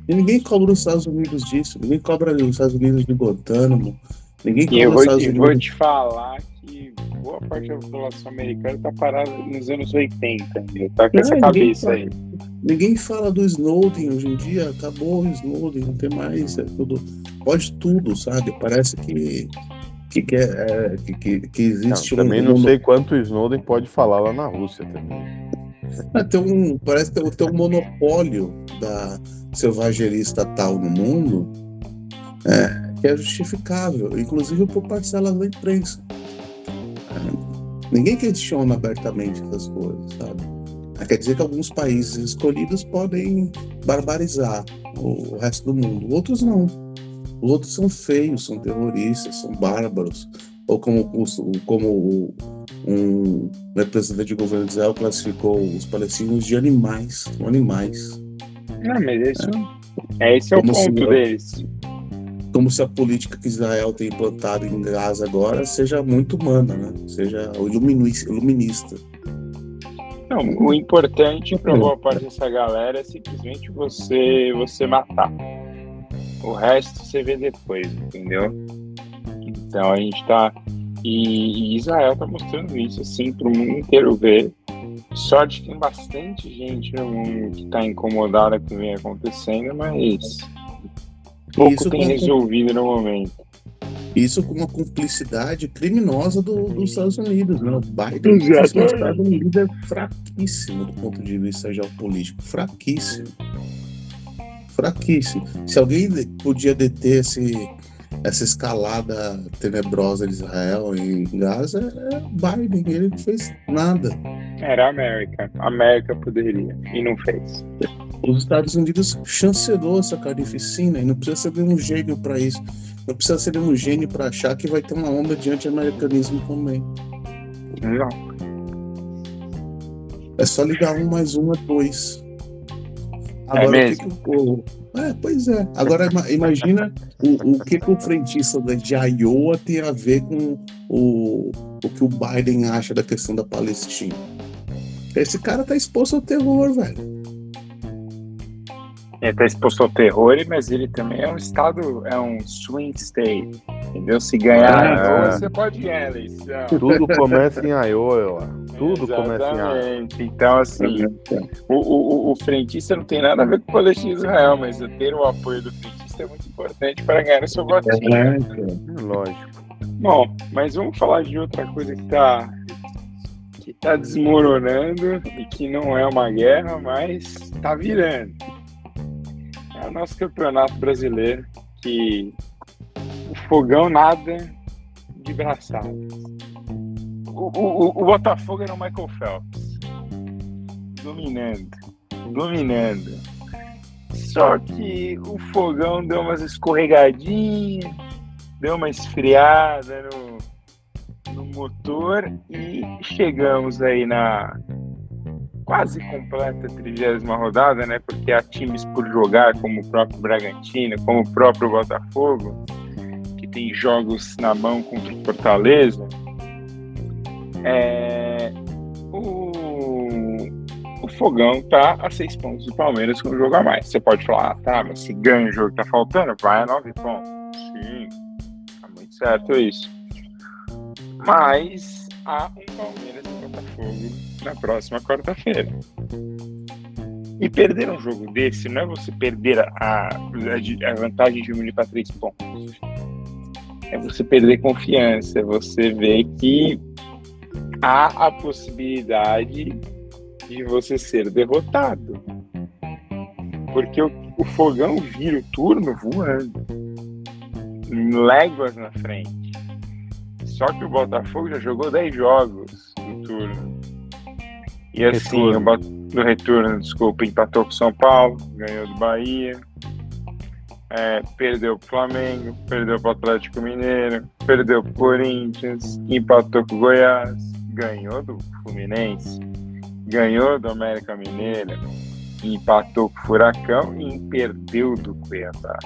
E ninguém cobra os Estados Unidos disso. Ninguém cobra os Estados Unidos de Guantánamo. Ninguém E cobra eu os vou Estados te, Unidos vou te falar que boa parte da população americana tá parada nos anos 80, entendeu? Tá com É, essa cabeça fala. aí. Ninguém fala do Snowden hoje em dia, acabou o Snowden, não tem mais, é tudo, pode tudo, sabe? Parece que que, que, é, que, que, que Não, existe um, também não sei quanto o Snowden pode falar lá na Rússia também. é, tem um, parece que tem, tem um monopólio da selvageria estatal no mundo é, que é justificável, inclusive por parcelas da imprensa. É, ninguém questiona abertamente essas coisas, sabe? É, Quer dizer que alguns países escolhidos podem barbarizar o, resto do mundo, outros não. Os outros são feios, são terroristas, são bárbaros. Ou como, como um representante do governo de Israel classificou os palestinos de animais, animais. Não, mas isso. É, esse é o Como se ponto não- deles. como se a política que Israel tem implantado em Gaza agora seja muito humana, né? Seja iluminista. Não, o importante para boa parte dessa galera é simplesmente você você matar. O resto você vê depois, entendeu? Então a gente tá. E, e Israel tá mostrando isso, assim, pro mundo inteiro ver. Sorte que tem bastante gente no mundo que tá incomodada com o que vem acontecendo, mas pouco isso tem resolvido no momento. Isso com uma cumplicidade criminosa do, dos Estados Unidos, né? O Biden mostrado um líder fraquíssimo do ponto de vista geopolítico. Fraquíssimo. Fraquíssimo. Se alguém podia deter esse, essa escalada tenebrosa de Israel em Gaza, é Biden. Ele não fez nada. Era a América. A América poderia. E não fez. Os Estados Unidos chancelou essa carnificina e não precisa ser um gênio para isso. Não precisa ser um gênio para achar que vai ter uma onda de anti-americanismo também. Não. É só ligar um mais um a dois. É Agora, é o que, que o é, pois é. Agora imagina o, o que, que o frentista de Iowa tem a ver com o, o que o Biden acha da questão da Palestina. Esse cara tá exposto ao terror, velho. Ele tá exposto ao terror, mas ele também é um estado, é um swing state. Entendeu? Se ganhar ah, Iowa, você pode ir eleição. Tudo começa em Iowa. Tudo Exatamente. começa em Iowa. Então, assim, o, o, o frentista não tem nada a ver com o Palestina Israel, mas ter o apoio do frentista é muito importante para ganhar o seu votinho. É, é, lógico. Bom, mas vamos falar de outra coisa que tá desmoronando e que não é uma guerra, mas está virando. É o nosso campeonato brasileiro que o fogão nada de braçadas. O, o, o Botafogo era o Michael Phelps. Dominando. Dominando. Só que o fogão deu umas escorregadinhas, deu uma esfriada no motor e chegamos aí na quase completa trigésima rodada, né? Porque há times por jogar, como o próprio Bragantino, como o próprio Botafogo, que tem jogos na mão contra o Fortaleza. É, o, o Fogão tá a seis pontos do Palmeiras com um jogo a mais. Você pode falar, ah, tá, mas se ganha o jogo que tá faltando, vai a nove pontos. Sim, tá muito certo isso. Mas há um Palmeiras e Botafogo na próxima quarta-feira. E perder um jogo desse não é você perder a, a vantagem de para três pontos. É você perder confiança, é você ver que há a possibilidade de você ser derrotado. Porque o, o fogão vira o turno voando. Léguas na frente. Só que o Botafogo já jogou 10 jogos no turno. E assim, o Bot... no retorno, desculpa, empatou com o São Paulo, ganhou do Bahia, é, perdeu pro Flamengo, perdeu pro Atlético Mineiro, perdeu pro Corinthians, empatou com o Goiás, ganhou do Fluminense, ganhou do América Mineira, empatou com o Furacão e perdeu do Cuiabá.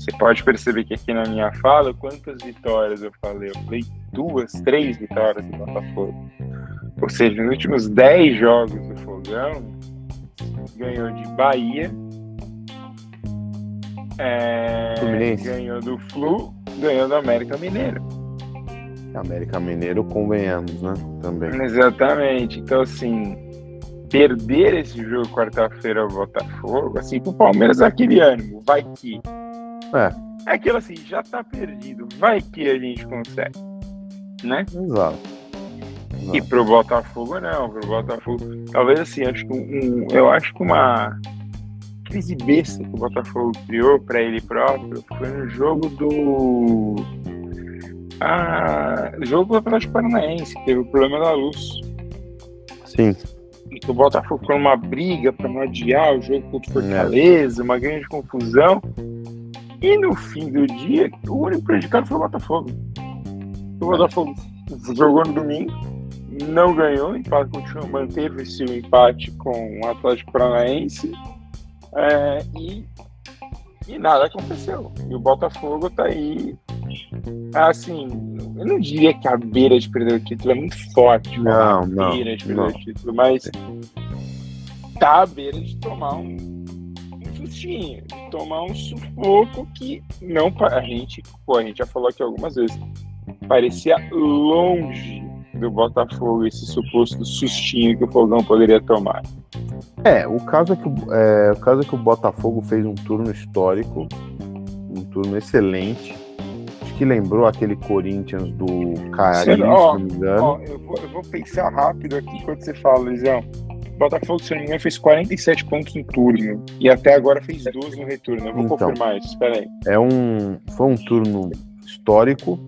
Você pode perceber que aqui na minha fala, quantas vitórias eu falei? Eu falei duas, três vitórias do Botafogo. Ou seja, nos últimos dez jogos do Fogão, ganhou de Bahia, é, ganhou do Flu, ganhou do América Mineiro. América Mineiro, convenhamos, né? Também. Exatamente. Então, assim, perder esse jogo quarta-feira ao Botafogo, assim, pro Palmeiras é aquele ânimo, vai que. É. É aquilo assim, já tá perdido. Vai que a gente consegue. Né? Exato. Exato. E pro Botafogo não, pro Botafogo. Talvez assim, acho que um, eu acho que uma crise besta que o Botafogo criou para ele próprio foi no jogo do. Ah, jogo do Atlético Paranaense, que teve o problema da luz. Sim. E que o Botafogo foi numa briga para não adiar o jogo contra o Fortaleza, é. uma grande confusão. E no fim do dia, o único prejudicado foi o Botafogo. O Botafogo jogou no domingo, não ganhou, empate continuou, manteve esse empate com o Atlético Paranaense é, e, E nada aconteceu. E o Botafogo tá aí. Assim, eu não diria que a beira de perder o título é muito forte. Não, não. beira de perder não. o título, mas tá à beira de tomar um, de tomar um sufoco que não. A gente, pô, a gente já falou aqui algumas vezes. Parecia longe do Botafogo esse suposto sustinho que o Fogão poderia tomar. É, o caso é que, o- é, o caso é que o Botafogo fez um turno histórico, um turno excelente. Acho que lembrou aquele Corinthians do Carilho, se não me engano. Ó, eu, vou, eu vou pensar rápido aqui enquanto você fala, Luizão. O Botafogo, se não me engano, fez 47 pontos no turno. E até agora fez 12 no retorno. Eu vou Então. confirmar isso. Espera aí. É um, foi um turno histórico,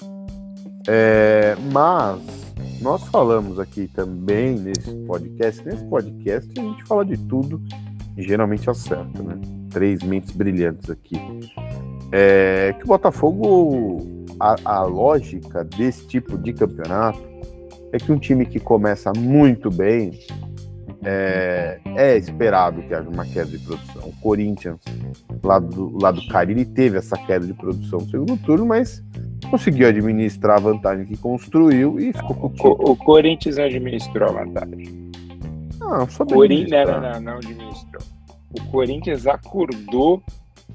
é, mas nós falamos aqui também nesse podcast. Nesse podcast a gente fala de tudo e geralmente acerta, né? Três mentes brilhantes aqui. É, que o Botafogo, a, a lógica desse tipo de campeonato é que um time que começa muito bem é, é esperado que haja uma queda de produção. O Corinthians lá do, lá do teve essa queda de produção no segundo turno, mas conseguiu administrar a vantagem que construiu e ficou com o O, título. o Corinthians administrou a vantagem. Ah, só O Corinthians não, não, não administrou. O Corinthians acordou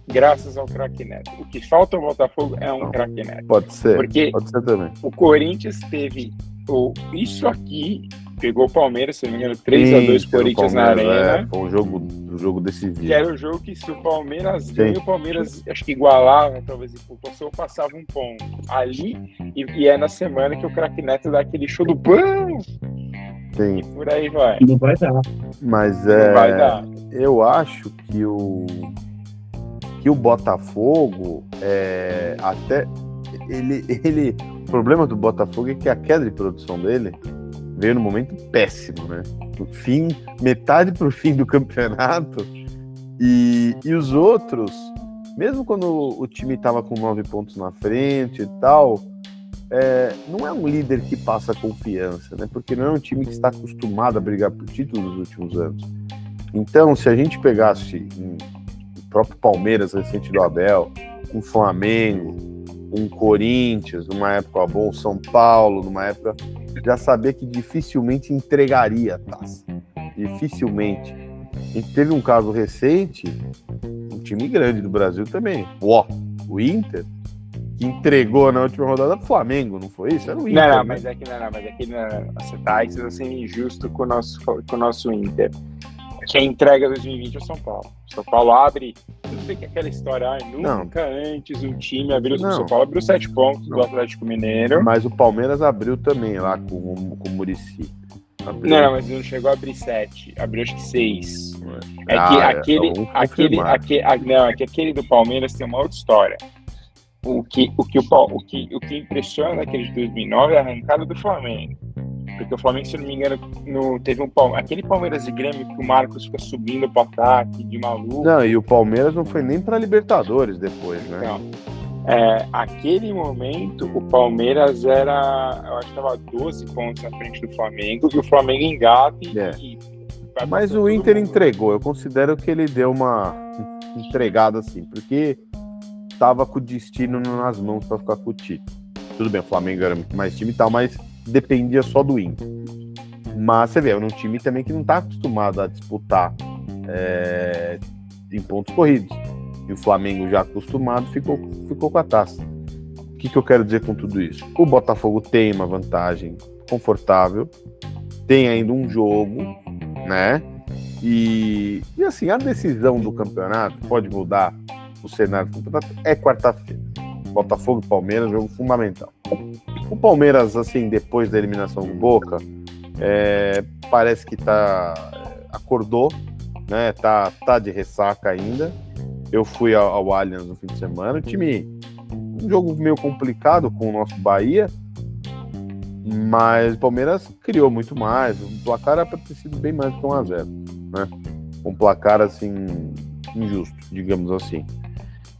graças ao craque Neto. O que falta ao Botafogo é um craque Neto. Pode ser, Porque pode ser também. o Corinthians teve o, isso aqui, pegou o Palmeiras, se não me engano, 3x2 Sim, Corinthians na Arena. é, foi um jogo, um jogo decisivo. Que era o jogo que se o Palmeiras ganha, o Palmeiras acho que igualava, talvez em pontuação, passava um ponto. Ali, e, e é na semana que o craque Neto dá aquele show do pão Sim, e por aí vai. Não vai dar. mas Não é, vai dar. eu acho que o que o Botafogo é, até ele, ele o problema do Botafogo é que a queda de produção dele veio no momento péssimo, né? Fim, metade pro fim do campeonato e, e os outros, mesmo quando o time estava com nove pontos na frente e tal, é, não é um líder que passa confiança, né? Porque não é um time que está acostumado a brigar por título nos últimos anos. Então, se a gente pegasse um- o próprio Palmeiras recente do Abel, um Flamengo, um Corinthians, numa época bom, São Paulo, numa época já sabia que dificilmente entregaria a taça. Dificilmente. A gente teve um caso recente, um time grande do Brasil também, o, o Inter, que entregou na última rodada pro Flamengo, não foi isso? Era o Inter. Não, não, né? mas é que não, não, mas é que não, você tá você tá sendo injusto com o nosso, com o nosso Inter. Que a entrega 2020 é o São Paulo. São Paulo abre. Tudo bem que é aquela história, ai, nunca antes um time abriu. O Não. São Paulo abriu sete pontos Não. do Atlético Mineiro. Mas o Palmeiras abriu também lá com, com o Murici. Não, mas não chegou a abrir sete, abriu acho que seis. É Ah, que é, aquele, vamos aquele, aquele, a- não, é que aquele do Palmeiras tem uma outra história. O que, o que, o, o que, o que impressiona naquele de 2009 é a arrancada do Flamengo. Porque o Flamengo, se eu não me engano, no, teve um Palmeiras, aquele Palmeiras de Grêmio que o Marcos fica subindo pro ataque de maluco. Não, e o Palmeiras não foi nem pra Libertadores depois, né? Então, é, aquele momento, o Palmeiras era, eu acho que estava 12 pontos na frente do Flamengo, e o Flamengo engata e, É. e Mas o Inter entregou. Eu considero que ele deu uma entregada assim, porque tava com o destino nas mãos pra ficar com o título. Tudo bem, o Flamengo era muito mais time e tal, mas dependia só do Inter. Mas você vê, era um time também que não tá acostumado a disputar é, em pontos corridos. E o Flamengo já acostumado ficou, ficou com a taça. O que, que eu quero dizer com tudo isso? O Botafogo tem uma vantagem confortável, tem ainda um jogo, né? E, e assim, a decisão do campeonato pode mudar o cenário do campeonato. É quarta-feira. Botafogo e Palmeiras, jogo fundamental. O Palmeiras, assim, depois da eliminação do Boca, é, parece que tá. acordou, né? Tá, tá de ressaca ainda. Eu fui ao, ao Allianz no fim de semana. O time. Um jogo meio complicado com o nosso Bahia. Mas o Palmeiras criou muito mais. O placar era para ter sido bem mais que 1x0. Né? Um placar assim. injusto, digamos assim.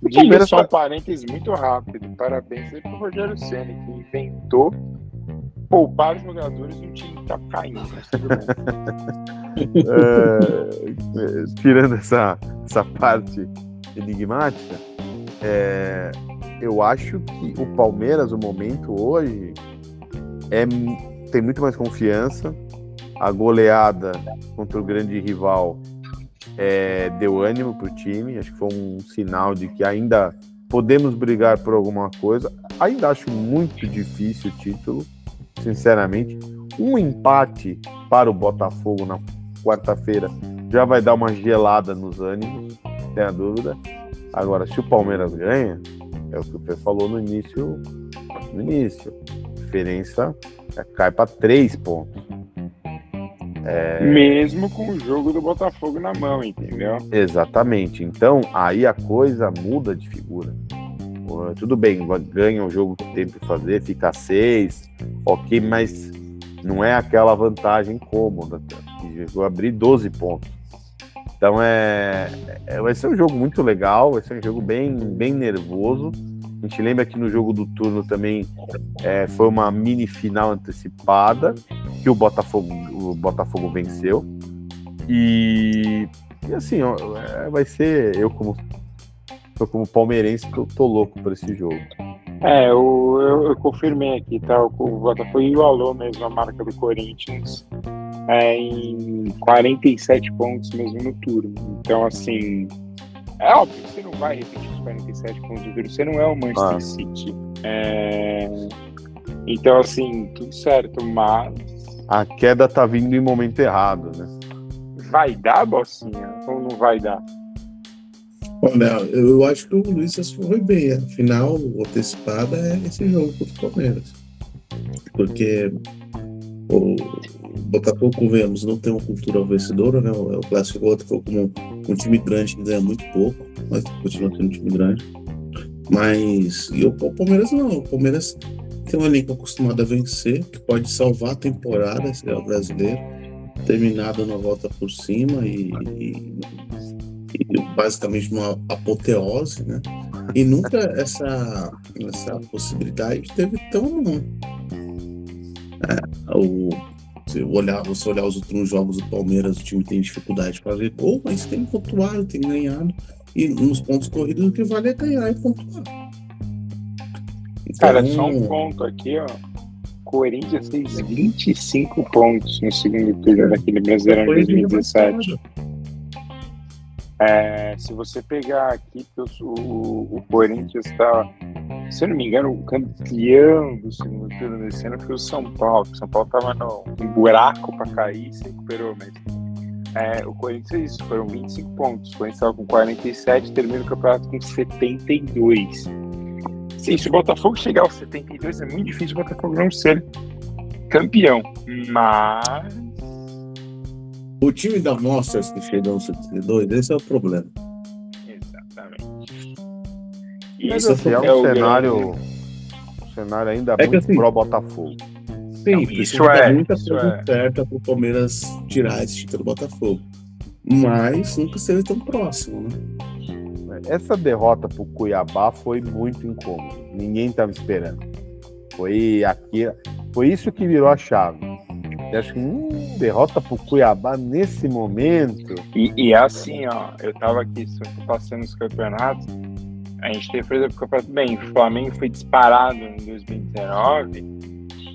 O Diga só um parênteses muito rápido. Parabéns aí pro Rogério Senna, que inventou poupar os jogadores de um time que tá caindo. É, tirando essa, essa parte enigmática, é, eu acho que o Palmeiras, o momento hoje, é, tem muito mais confiança. A goleada contra o grande rival é, deu ânimo para o time. Acho que foi um sinal de que ainda podemos brigar por alguma coisa. Ainda acho muito difícil o título, sinceramente. Um empate para o Botafogo na quarta-feira já vai dar uma gelada nos ânimos, sem a dúvida. Agora, se o Palmeiras ganha, é o que você falou no início. No início, a diferença é, cai para três pontos. É... Mesmo com o jogo do Botafogo na mão, entendeu? Exatamente. Então, aí a coisa muda de figura. Tudo bem, ganha o jogo que tem para fazer, fica seis, ok, mas não é aquela vantagem cômoda. Vou abrir 12 pontos. Então é, é, vai ser um jogo muito legal, vai ser um jogo bem, bem nervoso. A gente lembra que no jogo do turno também é, foi uma mini final antecipada que o Botafogo, o Botafogo venceu. E, e assim, ó, é, vai ser eu como eu como palmeirense tô, tô louco por esse jogo. É, eu, eu, eu, confirmei aqui, tá? O Botafogo igualou mesmo a marca do Corinthians é, em 47 pontos mesmo no turno. Então, assim, é óbvio, você não vai repetir os 47 pontos do turno, você não é o Manchester ah. City. É... Então, assim, tudo certo, mas. A queda tá vindo em momento errado, né? Vai dar, Bocinha? Ou não vai dar? Olha, eu acho que o Luiz foi bem. A final antecipada é esse jogo contra o Palmeiras. Porque o Botafogo, convenhamos, não tem uma cultura vencedora, né? O Clássico Botafogo como um time grande que ganha muito pouco, mas continua sendo um time grande. Mas e o Palmeiras não. O Palmeiras tem um elenco acostumado a vencer, que pode salvar a temporada, esse é o brasileiro, terminado na volta por cima e, e, e basicamente uma apoteose, né? E nunca essa, essa possibilidade teve tão não. É, o, se olhar, você olhar os últimos jogos do Palmeiras, o time tem dificuldade para ver gol, mas tem pontuado, tem ganhado. E nos pontos corridos o que vale é ganhar e pontuar. Então, Cara, só um ponto aqui, ó. Corinthians fez 25 pontos no segundo turno daquele Brasileirão de 2017. É, se você pegar aqui, o, o Corinthians está se eu não me engano, o campeão do segundo turno desse ano foi o São Paulo. O São Paulo estava no um buraco para cair, se recuperou, mas é, o Corinthians é isso, foram 25 pontos. O Corinthians estava com 47, termina o campeonato com 72. Sim, se o Botafogo chegar aos 72, é muito difícil o Botafogo não ser campeão. Mas. O time da Monsters que chegou aos 72, esse é o problema. Mas assim, é um é cenário, um cenário ainda é muito assim, pro Botafogo. Sim, Não, isso é muita coisa é. certa pro Palmeiras tirar esse título do Botafogo. Mas nunca esteve tão próximo, né? Essa derrota pro Cuiabá foi muito incômoda. Ninguém estava esperando. Foi aqui, foi isso que virou a chave. Eu acho que hum, derrota pro Cuiabá nesse momento. E, e assim, ó, eu tava aqui passando os campeonatos a gente teve, por exemplo, o campeonato bem, o Flamengo foi disparado em 2019,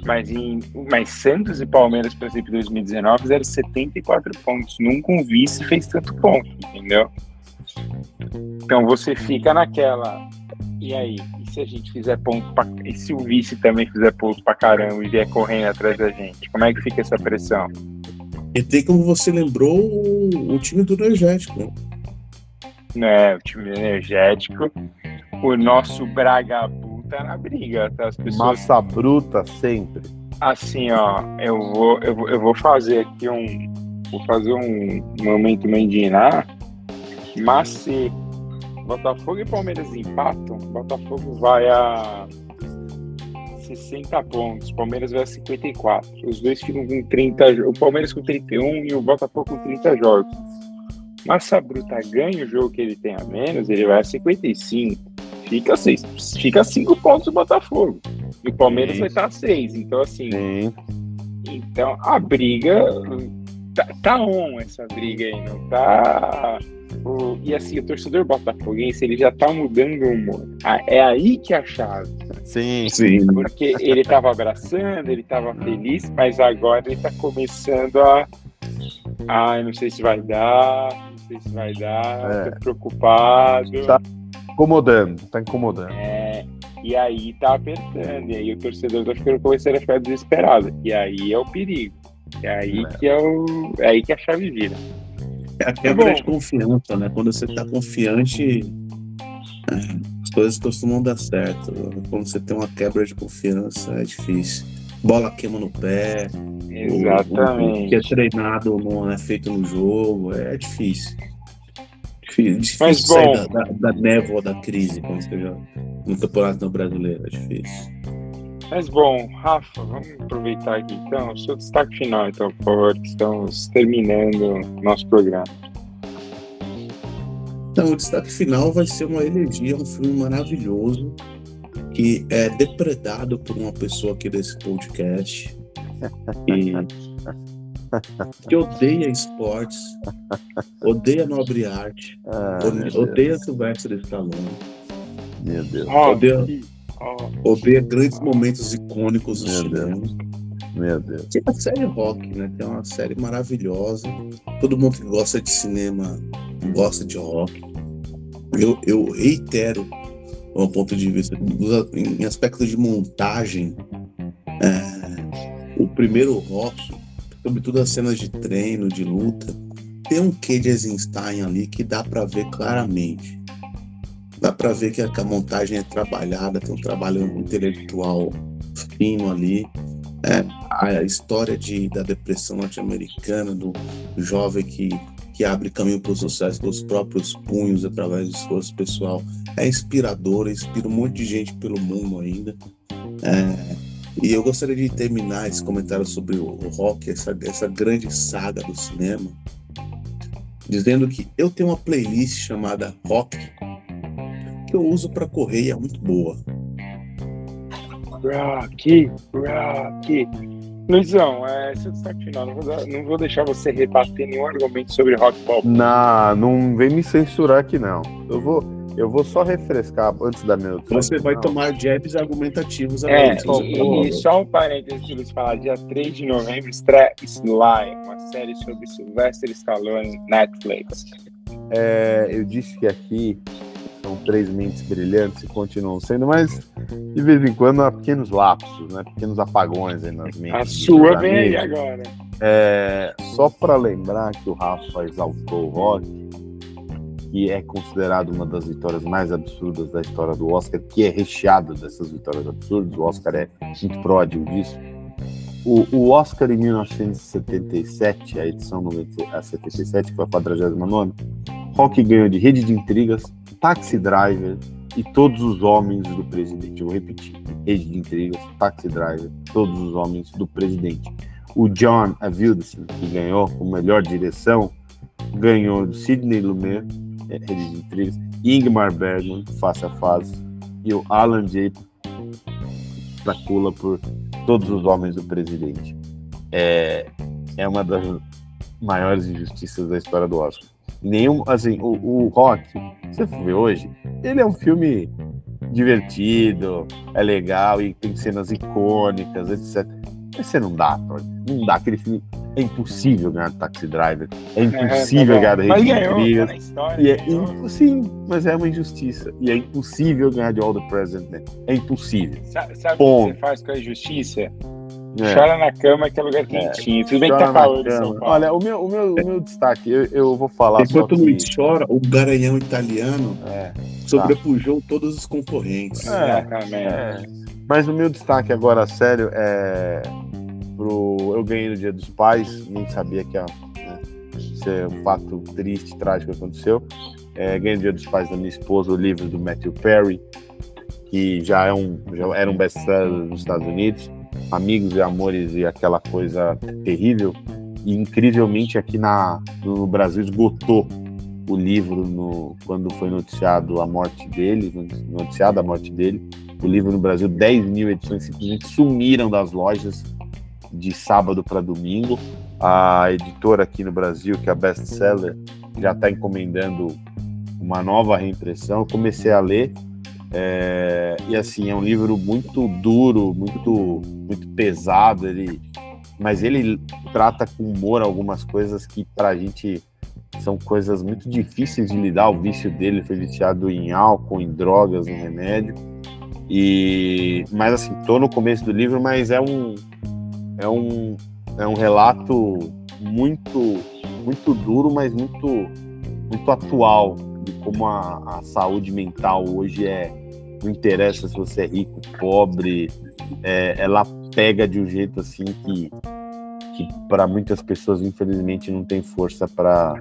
mas, em, mas Santos e Palmeiras, por exemplo, em 2019 fizeram 74 pontos. Nunca um vice fez tanto ponto, entendeu? Então você fica naquela. E aí? Se a gente fizer ponto pra, E se o vice também fizer ponto pra caramba e vier correndo atrás da gente? Como é que fica essa pressão? E tem como você lembrou o, o time do energético, né? né, o time energético. O nosso Bragabu tá na briga, tá? As pessoas... Massa bruta sempre. Assim, ó, eu vou, eu vou, eu vou fazer aqui um. Vou fazer um momento Mendinar. Mas se Botafogo e Palmeiras empatam, Botafogo vai a 60 pontos, Palmeiras vai a 54. Os dois ficam com 30, o Palmeiras com 31 e o Botafogo com 30 jogos. Massa Bruta ganha o jogo que ele tem a menos, ele vai a 55. Fica 6, fica 5 pontos do Botafogo. E o Palmeiras Sim. vai estar a 6. Então, assim. Sim. Então, a briga. Tá, tá on essa briga aí, não tá. O, e assim, o torcedor botafoguense, ele já tá mudando o humor. Ah, É aí que é a chave. Sim, Sim. Porque ele tava abraçando, ele tava feliz, mas agora ele tá começando a. Ai, não sei se vai dar, não sei se vai dar, É. tô preocupado. Tá. incomodando, tá incomodando. É, e aí tá apertando, e aí o torcedor tá ficando começando a ficar desesperado. E aí é o perigo. É aí que é o. É aí que a chave vira. É a quebra bom. de confiança, né? Quando você tá confiante, é, as coisas costumam dar certo. Quando você tem uma quebra de confiança, é difícil. Bola queima no pé, o- o que é Exatamente. treinado não é feito no jogo, é difícil. Difícil, difícil Mas, sair bom. da, da, da névoa da crise quando você joga no campeonato brasileiro, é difícil. Mas bom, Rafa, vamos aproveitar aqui então. O seu destaque final, então, por favor, que estamos terminando o nosso programa. Então, o destaque final vai ser uma elegia, um filme maravilhoso que é depredado por uma pessoa aqui desse podcast e que odeia esportes, odeia nobre arte, Ah, odeia Sylvester Stallone, Meu Deus, que- ó, odeia grandes momentos icônicos do Meu cinema. meu Deus. Que é a série Rock, né? Que é uma série maravilhosa. Todo mundo que gosta de cinema gosta de rock. Eu, eu reitero o ponto de vista em aspectos de montagem. é, o primeiro rock, sobretudo as cenas de treino, de luta, tem um quê de Eisenstein ali que dá pra ver claramente. Dá pra ver que a, montagem é trabalhada, tem um trabalho intelectual fino ali. É, a história de, da depressão norte-americana, do jovem que, que abre caminho para o sucesso com os próprios punhos através do esforço pessoal, é inspiradora, inspira um monte de gente pelo mundo ainda. É, e eu gostaria de terminar esse comentário sobre o rock, essa, essa grande saga do cinema, dizendo que eu tenho uma playlist chamada Rock que eu uso para correr e é muito boa. Rocky, Rocky. Luizão, é, seu destaque final. Não vou, dar- não vou deixar você rebater nenhum argumento sobre rock pop. Não, não vem me censurar aqui, não. Eu vou, eu vou só refrescar antes da minha Você vai Não. tomar jabs argumentativos É, agora. Você e, falou. e só um parênteses que Luiz falar, dia 3 de novembro estreia Sly, uma série sobre Sylvester Stallone Netflix. É, eu disse que aqui três mentes brilhantes e continuam sendo, mas de vez em quando há pequenos lapsos, né? Pequenos apagões aí nas mentes. A sua vem aí agora. É, só para lembrar que o Rafa exaltou o rock, que é considerado uma das vitórias mais absurdas da história do Oscar, que é recheado dessas vitórias absurdas. O Oscar é muito pródigo disso. O, o Oscar em 1977, a edição 90 a 77, que foi a 49, Rock ganhou de Rede de Intrigas, Taxi Driver e Todos os Homens do Presidente. Vou repetir: Rede de Intrigas, Taxi Driver, Todos os Homens do Presidente. O John Avildsen, que ganhou com melhor direção, ganhou do Sidney Lumet, é, Rede de Intrigas, Ingmar Bergman, Face a Face, e o Alan J. Dracula por Todos os Homens do Presidente. É, é uma das maiores injustiças da história do Oscar. Nenhum, assim, o, o Rock, se você ver hoje, ele é um filme divertido, é legal e tem cenas icônicas, etc. Mas você não dá, Tony. não dá. Aquele filme é impossível ganhar do Taxi Driver, é impossível É, ganhar tá bom. Rede de história, E é sim, mas é uma injustiça. E é impossível ganhar de All the President. É impossível. Sa- Sabe o que você faz com a justiça? É. Chora na cama que é lugar quentinho. Tudo bem que Chora tá na calor em cama. São Paulo. Olha, o meu, o meu, o meu destaque, eu, eu vou falar Enquanto o que... Luiz chora, o garanhão italiano É, sobrepujou todos os concorrentes. É. Exatamente. é. Mas o meu destaque agora, sério, é pro Eu Ganhei no Dia dos Pais, nem sabia que ia, né, isso é um fato triste, trágico que aconteceu. É, ganhei no Dia dos Pais da minha esposa o livro do Matthew Perry, que já, é um, já era um best-seller nos Estados Unidos. Amigos e Amores e aquela coisa terrível. E incrivelmente aqui na, no Brasil esgotou o livro no, quando foi noticiado a morte dele, noticiada a morte dele. O livro no Brasil, 10 mil edições simplesmente sumiram das lojas de sábado para domingo. A editora aqui no Brasil, que é a Best Seller, já está encomendando uma nova reimpressão. Eu comecei a ler é, e assim é um livro muito duro, muito muito pesado. Ele, mas ele trata com humor algumas coisas que para a gente são coisas muito difíceis de lidar. O vício dele foi viciado em álcool, em drogas, em remédio. E mas assim, tô no começo do livro, mas é um é um é um relato muito muito duro, mas muito muito atual de como a, a saúde mental hoje é não interessa se você é rico, pobre, é, ela pega de um jeito assim que que para muitas pessoas infelizmente não tem força para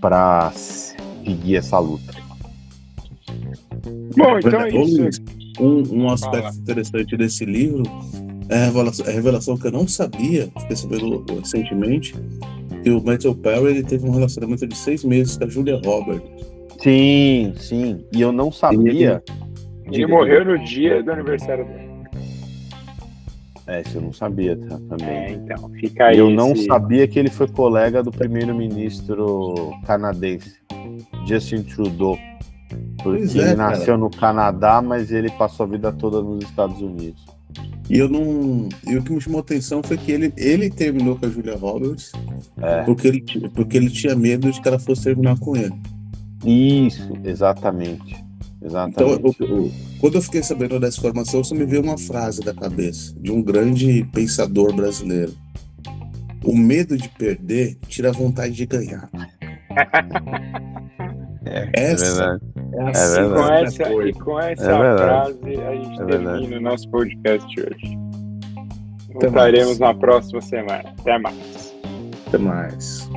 para seguir essa luta. Bom, então é isso. Um, um aspecto Fala. interessante desse livro é a revelação, a revelação, que eu não sabia, fiquei sabendo recentemente, que o Matthew Perry ele teve um relacionamento de seis meses com a Julia Roberts. Sim, sim. E eu não sabia. Ele, ele morreu no dia do aniversário dele. É, isso eu não sabia tá, também. É, então, fica aí. Eu não sabia que ele foi colega do primeiro-ministro canadense, Justin Trudeau. Porque é, ele nasceu cara. no Canadá, mas ele passou a vida toda nos Estados Unidos. E eu não. E o que me chamou a atenção foi que ele, ele terminou com a Julia Roberts é. porque, ele, porque ele tinha medo de que ela fosse terminar com ele. Isso, exatamente. Exatamente. Então, eu, eu, quando eu fiquei sabendo dessa informação, só me veio uma frase da cabeça de um grande pensador brasileiro. O medo de perder tira a vontade de ganhar. É, essa é, é assim é com essa, e com essa é frase a gente é termina o nosso podcast hoje. Voltaremos na próxima semana. Até mais. Até mais.